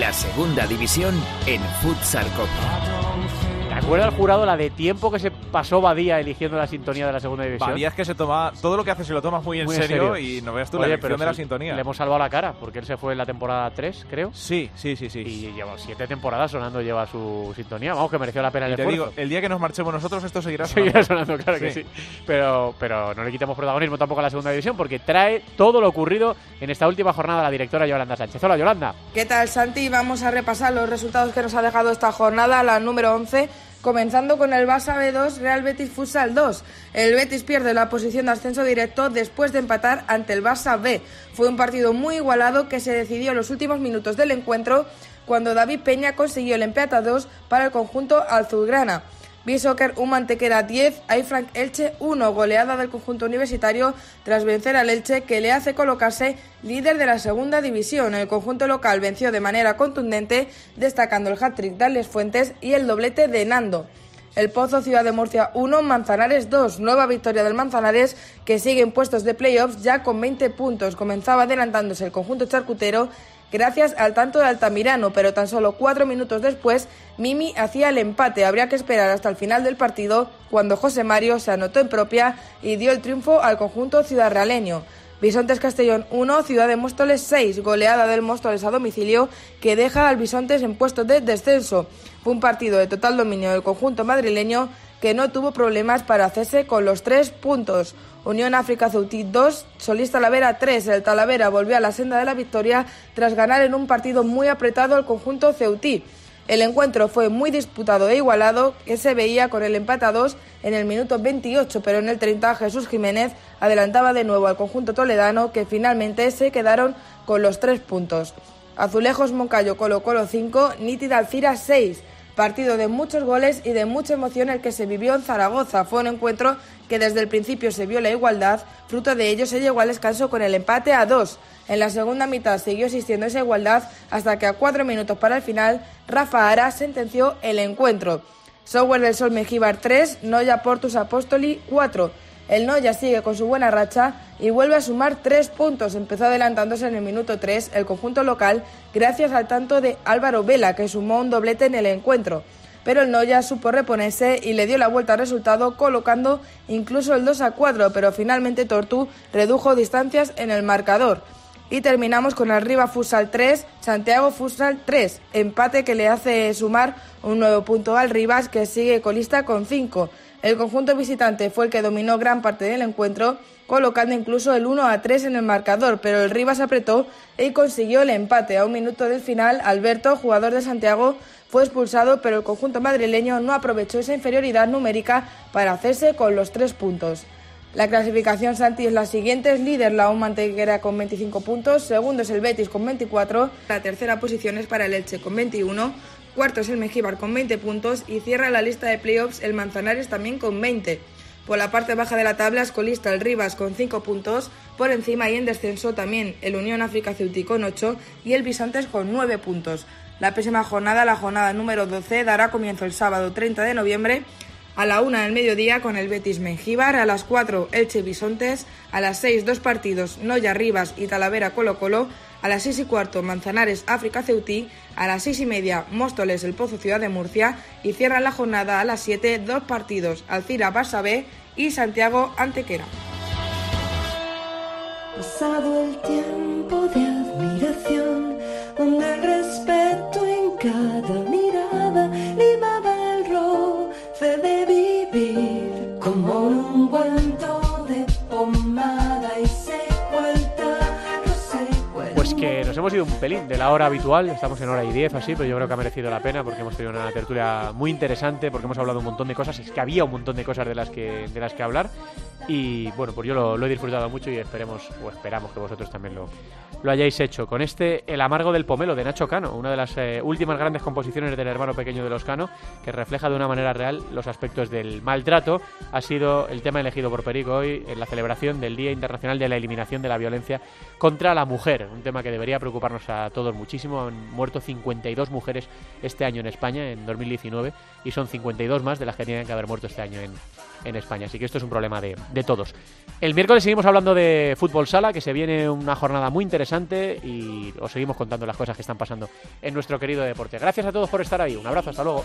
La segunda división en Futsal Copa. ¿Te acuerdas el jurado la de tiempo que se pasó Badía eligiendo la sintonía de la segunda división? Badía es que se toma todo lo que hace se lo toma muy en, serio, y no veas tú la elección de la sintonía. Le hemos salvado la cara porque él se fue en la temporada 3, creo. Sí, sí, sí, sí. Y lleva siete temporadas sonando lleva su sintonía. Vamos, que mereció la pena el y te digo, el día que nos marchemos nosotros esto seguirá sonando. Seguirá sonando, claro que sí. Pero, pero no le quitemos protagonismo tampoco a la segunda división porque trae todo lo ocurrido en esta última jornada la directora Yolanda Sánchez. Hola, Yolanda. ¿Qué tal, Santi? Vamos a repasar los resultados que nos ha dejado esta jornada, la número 11 comenzando con el Barça B2 Real Betis Futsal 2. El Betis pierde la posición de ascenso directo después de empatar ante el Barça B. Fue un partido muy igualado que se decidió en los últimos minutos del encuentro cuando David Peña consiguió el empate a 2 para el conjunto azulgrana. B-Soccer un Mantequera 10, Frank Elche 1, goleada del conjunto universitario tras vencer al Elche que le hace colocarse líder de la segunda división. El conjunto local venció de manera contundente, destacando el hat-trick de Alex Fuentes y el doblete de Nando. El Pozo Ciudad de Murcia 1, Manzanares 2. Nueva victoria del Manzanares que sigue en puestos de playoffs ya con 20 puntos. Comenzaba adelantándose el conjunto charcutero gracias al tanto de Altamirano, pero tan solo cuatro minutos después Mimi hacía el empate. Habría que esperar hasta el final del partido cuando José Mario se anotó en propia y dio el triunfo al conjunto ciudadrealeño. Bisontes Castellón 1, Ciudad de Móstoles 6, goleada del Móstoles a domicilio que deja al Bisontes en puesto de descenso. Fue un partido de total dominio del conjunto madrileño que no tuvo problemas para hacerse con los tres puntos. Unión África Ceutí 2, Solís Talavera 3. El Talavera volvió a la senda de la victoria tras ganar en un partido muy apretado al conjunto Ceutí. El encuentro fue muy disputado e igualado, que se veía con el empate a 2 en el minuto 28, pero en el 30 Jesús Jiménez adelantaba de nuevo al conjunto toledano, que finalmente se quedaron con los tres puntos. Azulejos Moncayo Colo Colo 5, Nítida Alcira 6. Partido de muchos goles y de mucha emoción el que se vivió en Zaragoza. Fue un encuentro que desde el principio se vio la igualdad, fruto de ello se llegó al descanso con el empate a dos. En la segunda mitad siguió existiendo esa igualdad hasta que a cuatro minutos para el final Rafa Ara sentenció el encuentro. Software del Sol Mejíbar 3, Noya Portus Apostoli 4. El Noya sigue con su buena racha y vuelve a sumar tres puntos. Empezó adelantándose en el minuto 3 el conjunto local gracias al tanto de Álvaro Vela, que sumó un doblete en el encuentro pero el Noya supo reponerse y le dio la vuelta al resultado colocando incluso el 2 a 4, pero finalmente Tortú redujo distancias en el marcador. Y terminamos con el Riva Futsal 3, Santiago Futsal 3, empate que le hace sumar un nuevo punto al Rivas que sigue colista con 5. El conjunto visitante fue el que dominó gran parte del encuentro, colocando incluso el 1 a 3 en el marcador, pero el Rivas apretó y consiguió el empate. A un minuto del final, Alberto, jugador de Santiago, fue expulsado, pero el conjunto madrileño no aprovechó esa inferioridad numérica para hacerse con los tres puntos. La clasificación Santi es la siguiente, es líder la Un Mantequera con 25 puntos, segundo es el Betis con 24, la tercera posición es para el Elche con 21, cuarto es el Mejíbar con 20 puntos y cierra la lista de playoffs el Manzanares también con 20. Por la parte baja de la tabla es colista el Rivas con 5 puntos, por encima y en descenso también el Unión África Ceuti con 8 y el Bisontes con 9 puntos. La próxima jornada, la jornada número 12, dará comienzo el sábado 30 de noviembre a la una del mediodía con el Betis Mengíbar, a las 4 Elche Bisontes, a las 6 dos partidos Noya Rivas y Talavera Colo Colo, a las 6 y cuarto Manzanares África Ceutí, a las 6 y media Móstoles El Pozo Ciudad de Murcia y cierran la jornada a las 7 dos partidos Alcira Barça B y Santiago Antequera. Pues que nos hemos ido un pelín de la hora habitual, estamos en hora y diez así, pero yo creo que ha merecido la pena porque hemos tenido una tertulia muy interesante, porque hemos hablado un montón de cosas, es que había un montón de cosas de las que, de las que hablar y bueno, pues yo lo he disfrutado mucho y esperemos o esperamos que vosotros también lo, lo hayáis hecho. Con este El amargo del pomelo de Nacho Cano, una de las eh, últimas grandes composiciones del hermano pequeño de los Cano, que refleja de una manera real los aspectos del maltrato, ha sido el tema elegido por Perico hoy en la celebración del Día Internacional de la Eliminación de la Violencia contra la Mujer, un tema que debería preocuparnos a todos muchísimo. Han muerto 52 mujeres este año en España, en 2019, y son 52 más de las que tienen que haber muerto este año en, en España. Así que esto es un problema de, de todos. El miércoles seguimos hablando de fútbol sala, que se viene una jornada muy interesante y os seguimos contando las cosas que están pasando en nuestro querido deporte. Gracias a todos por estar ahí. Un abrazo, hasta luego.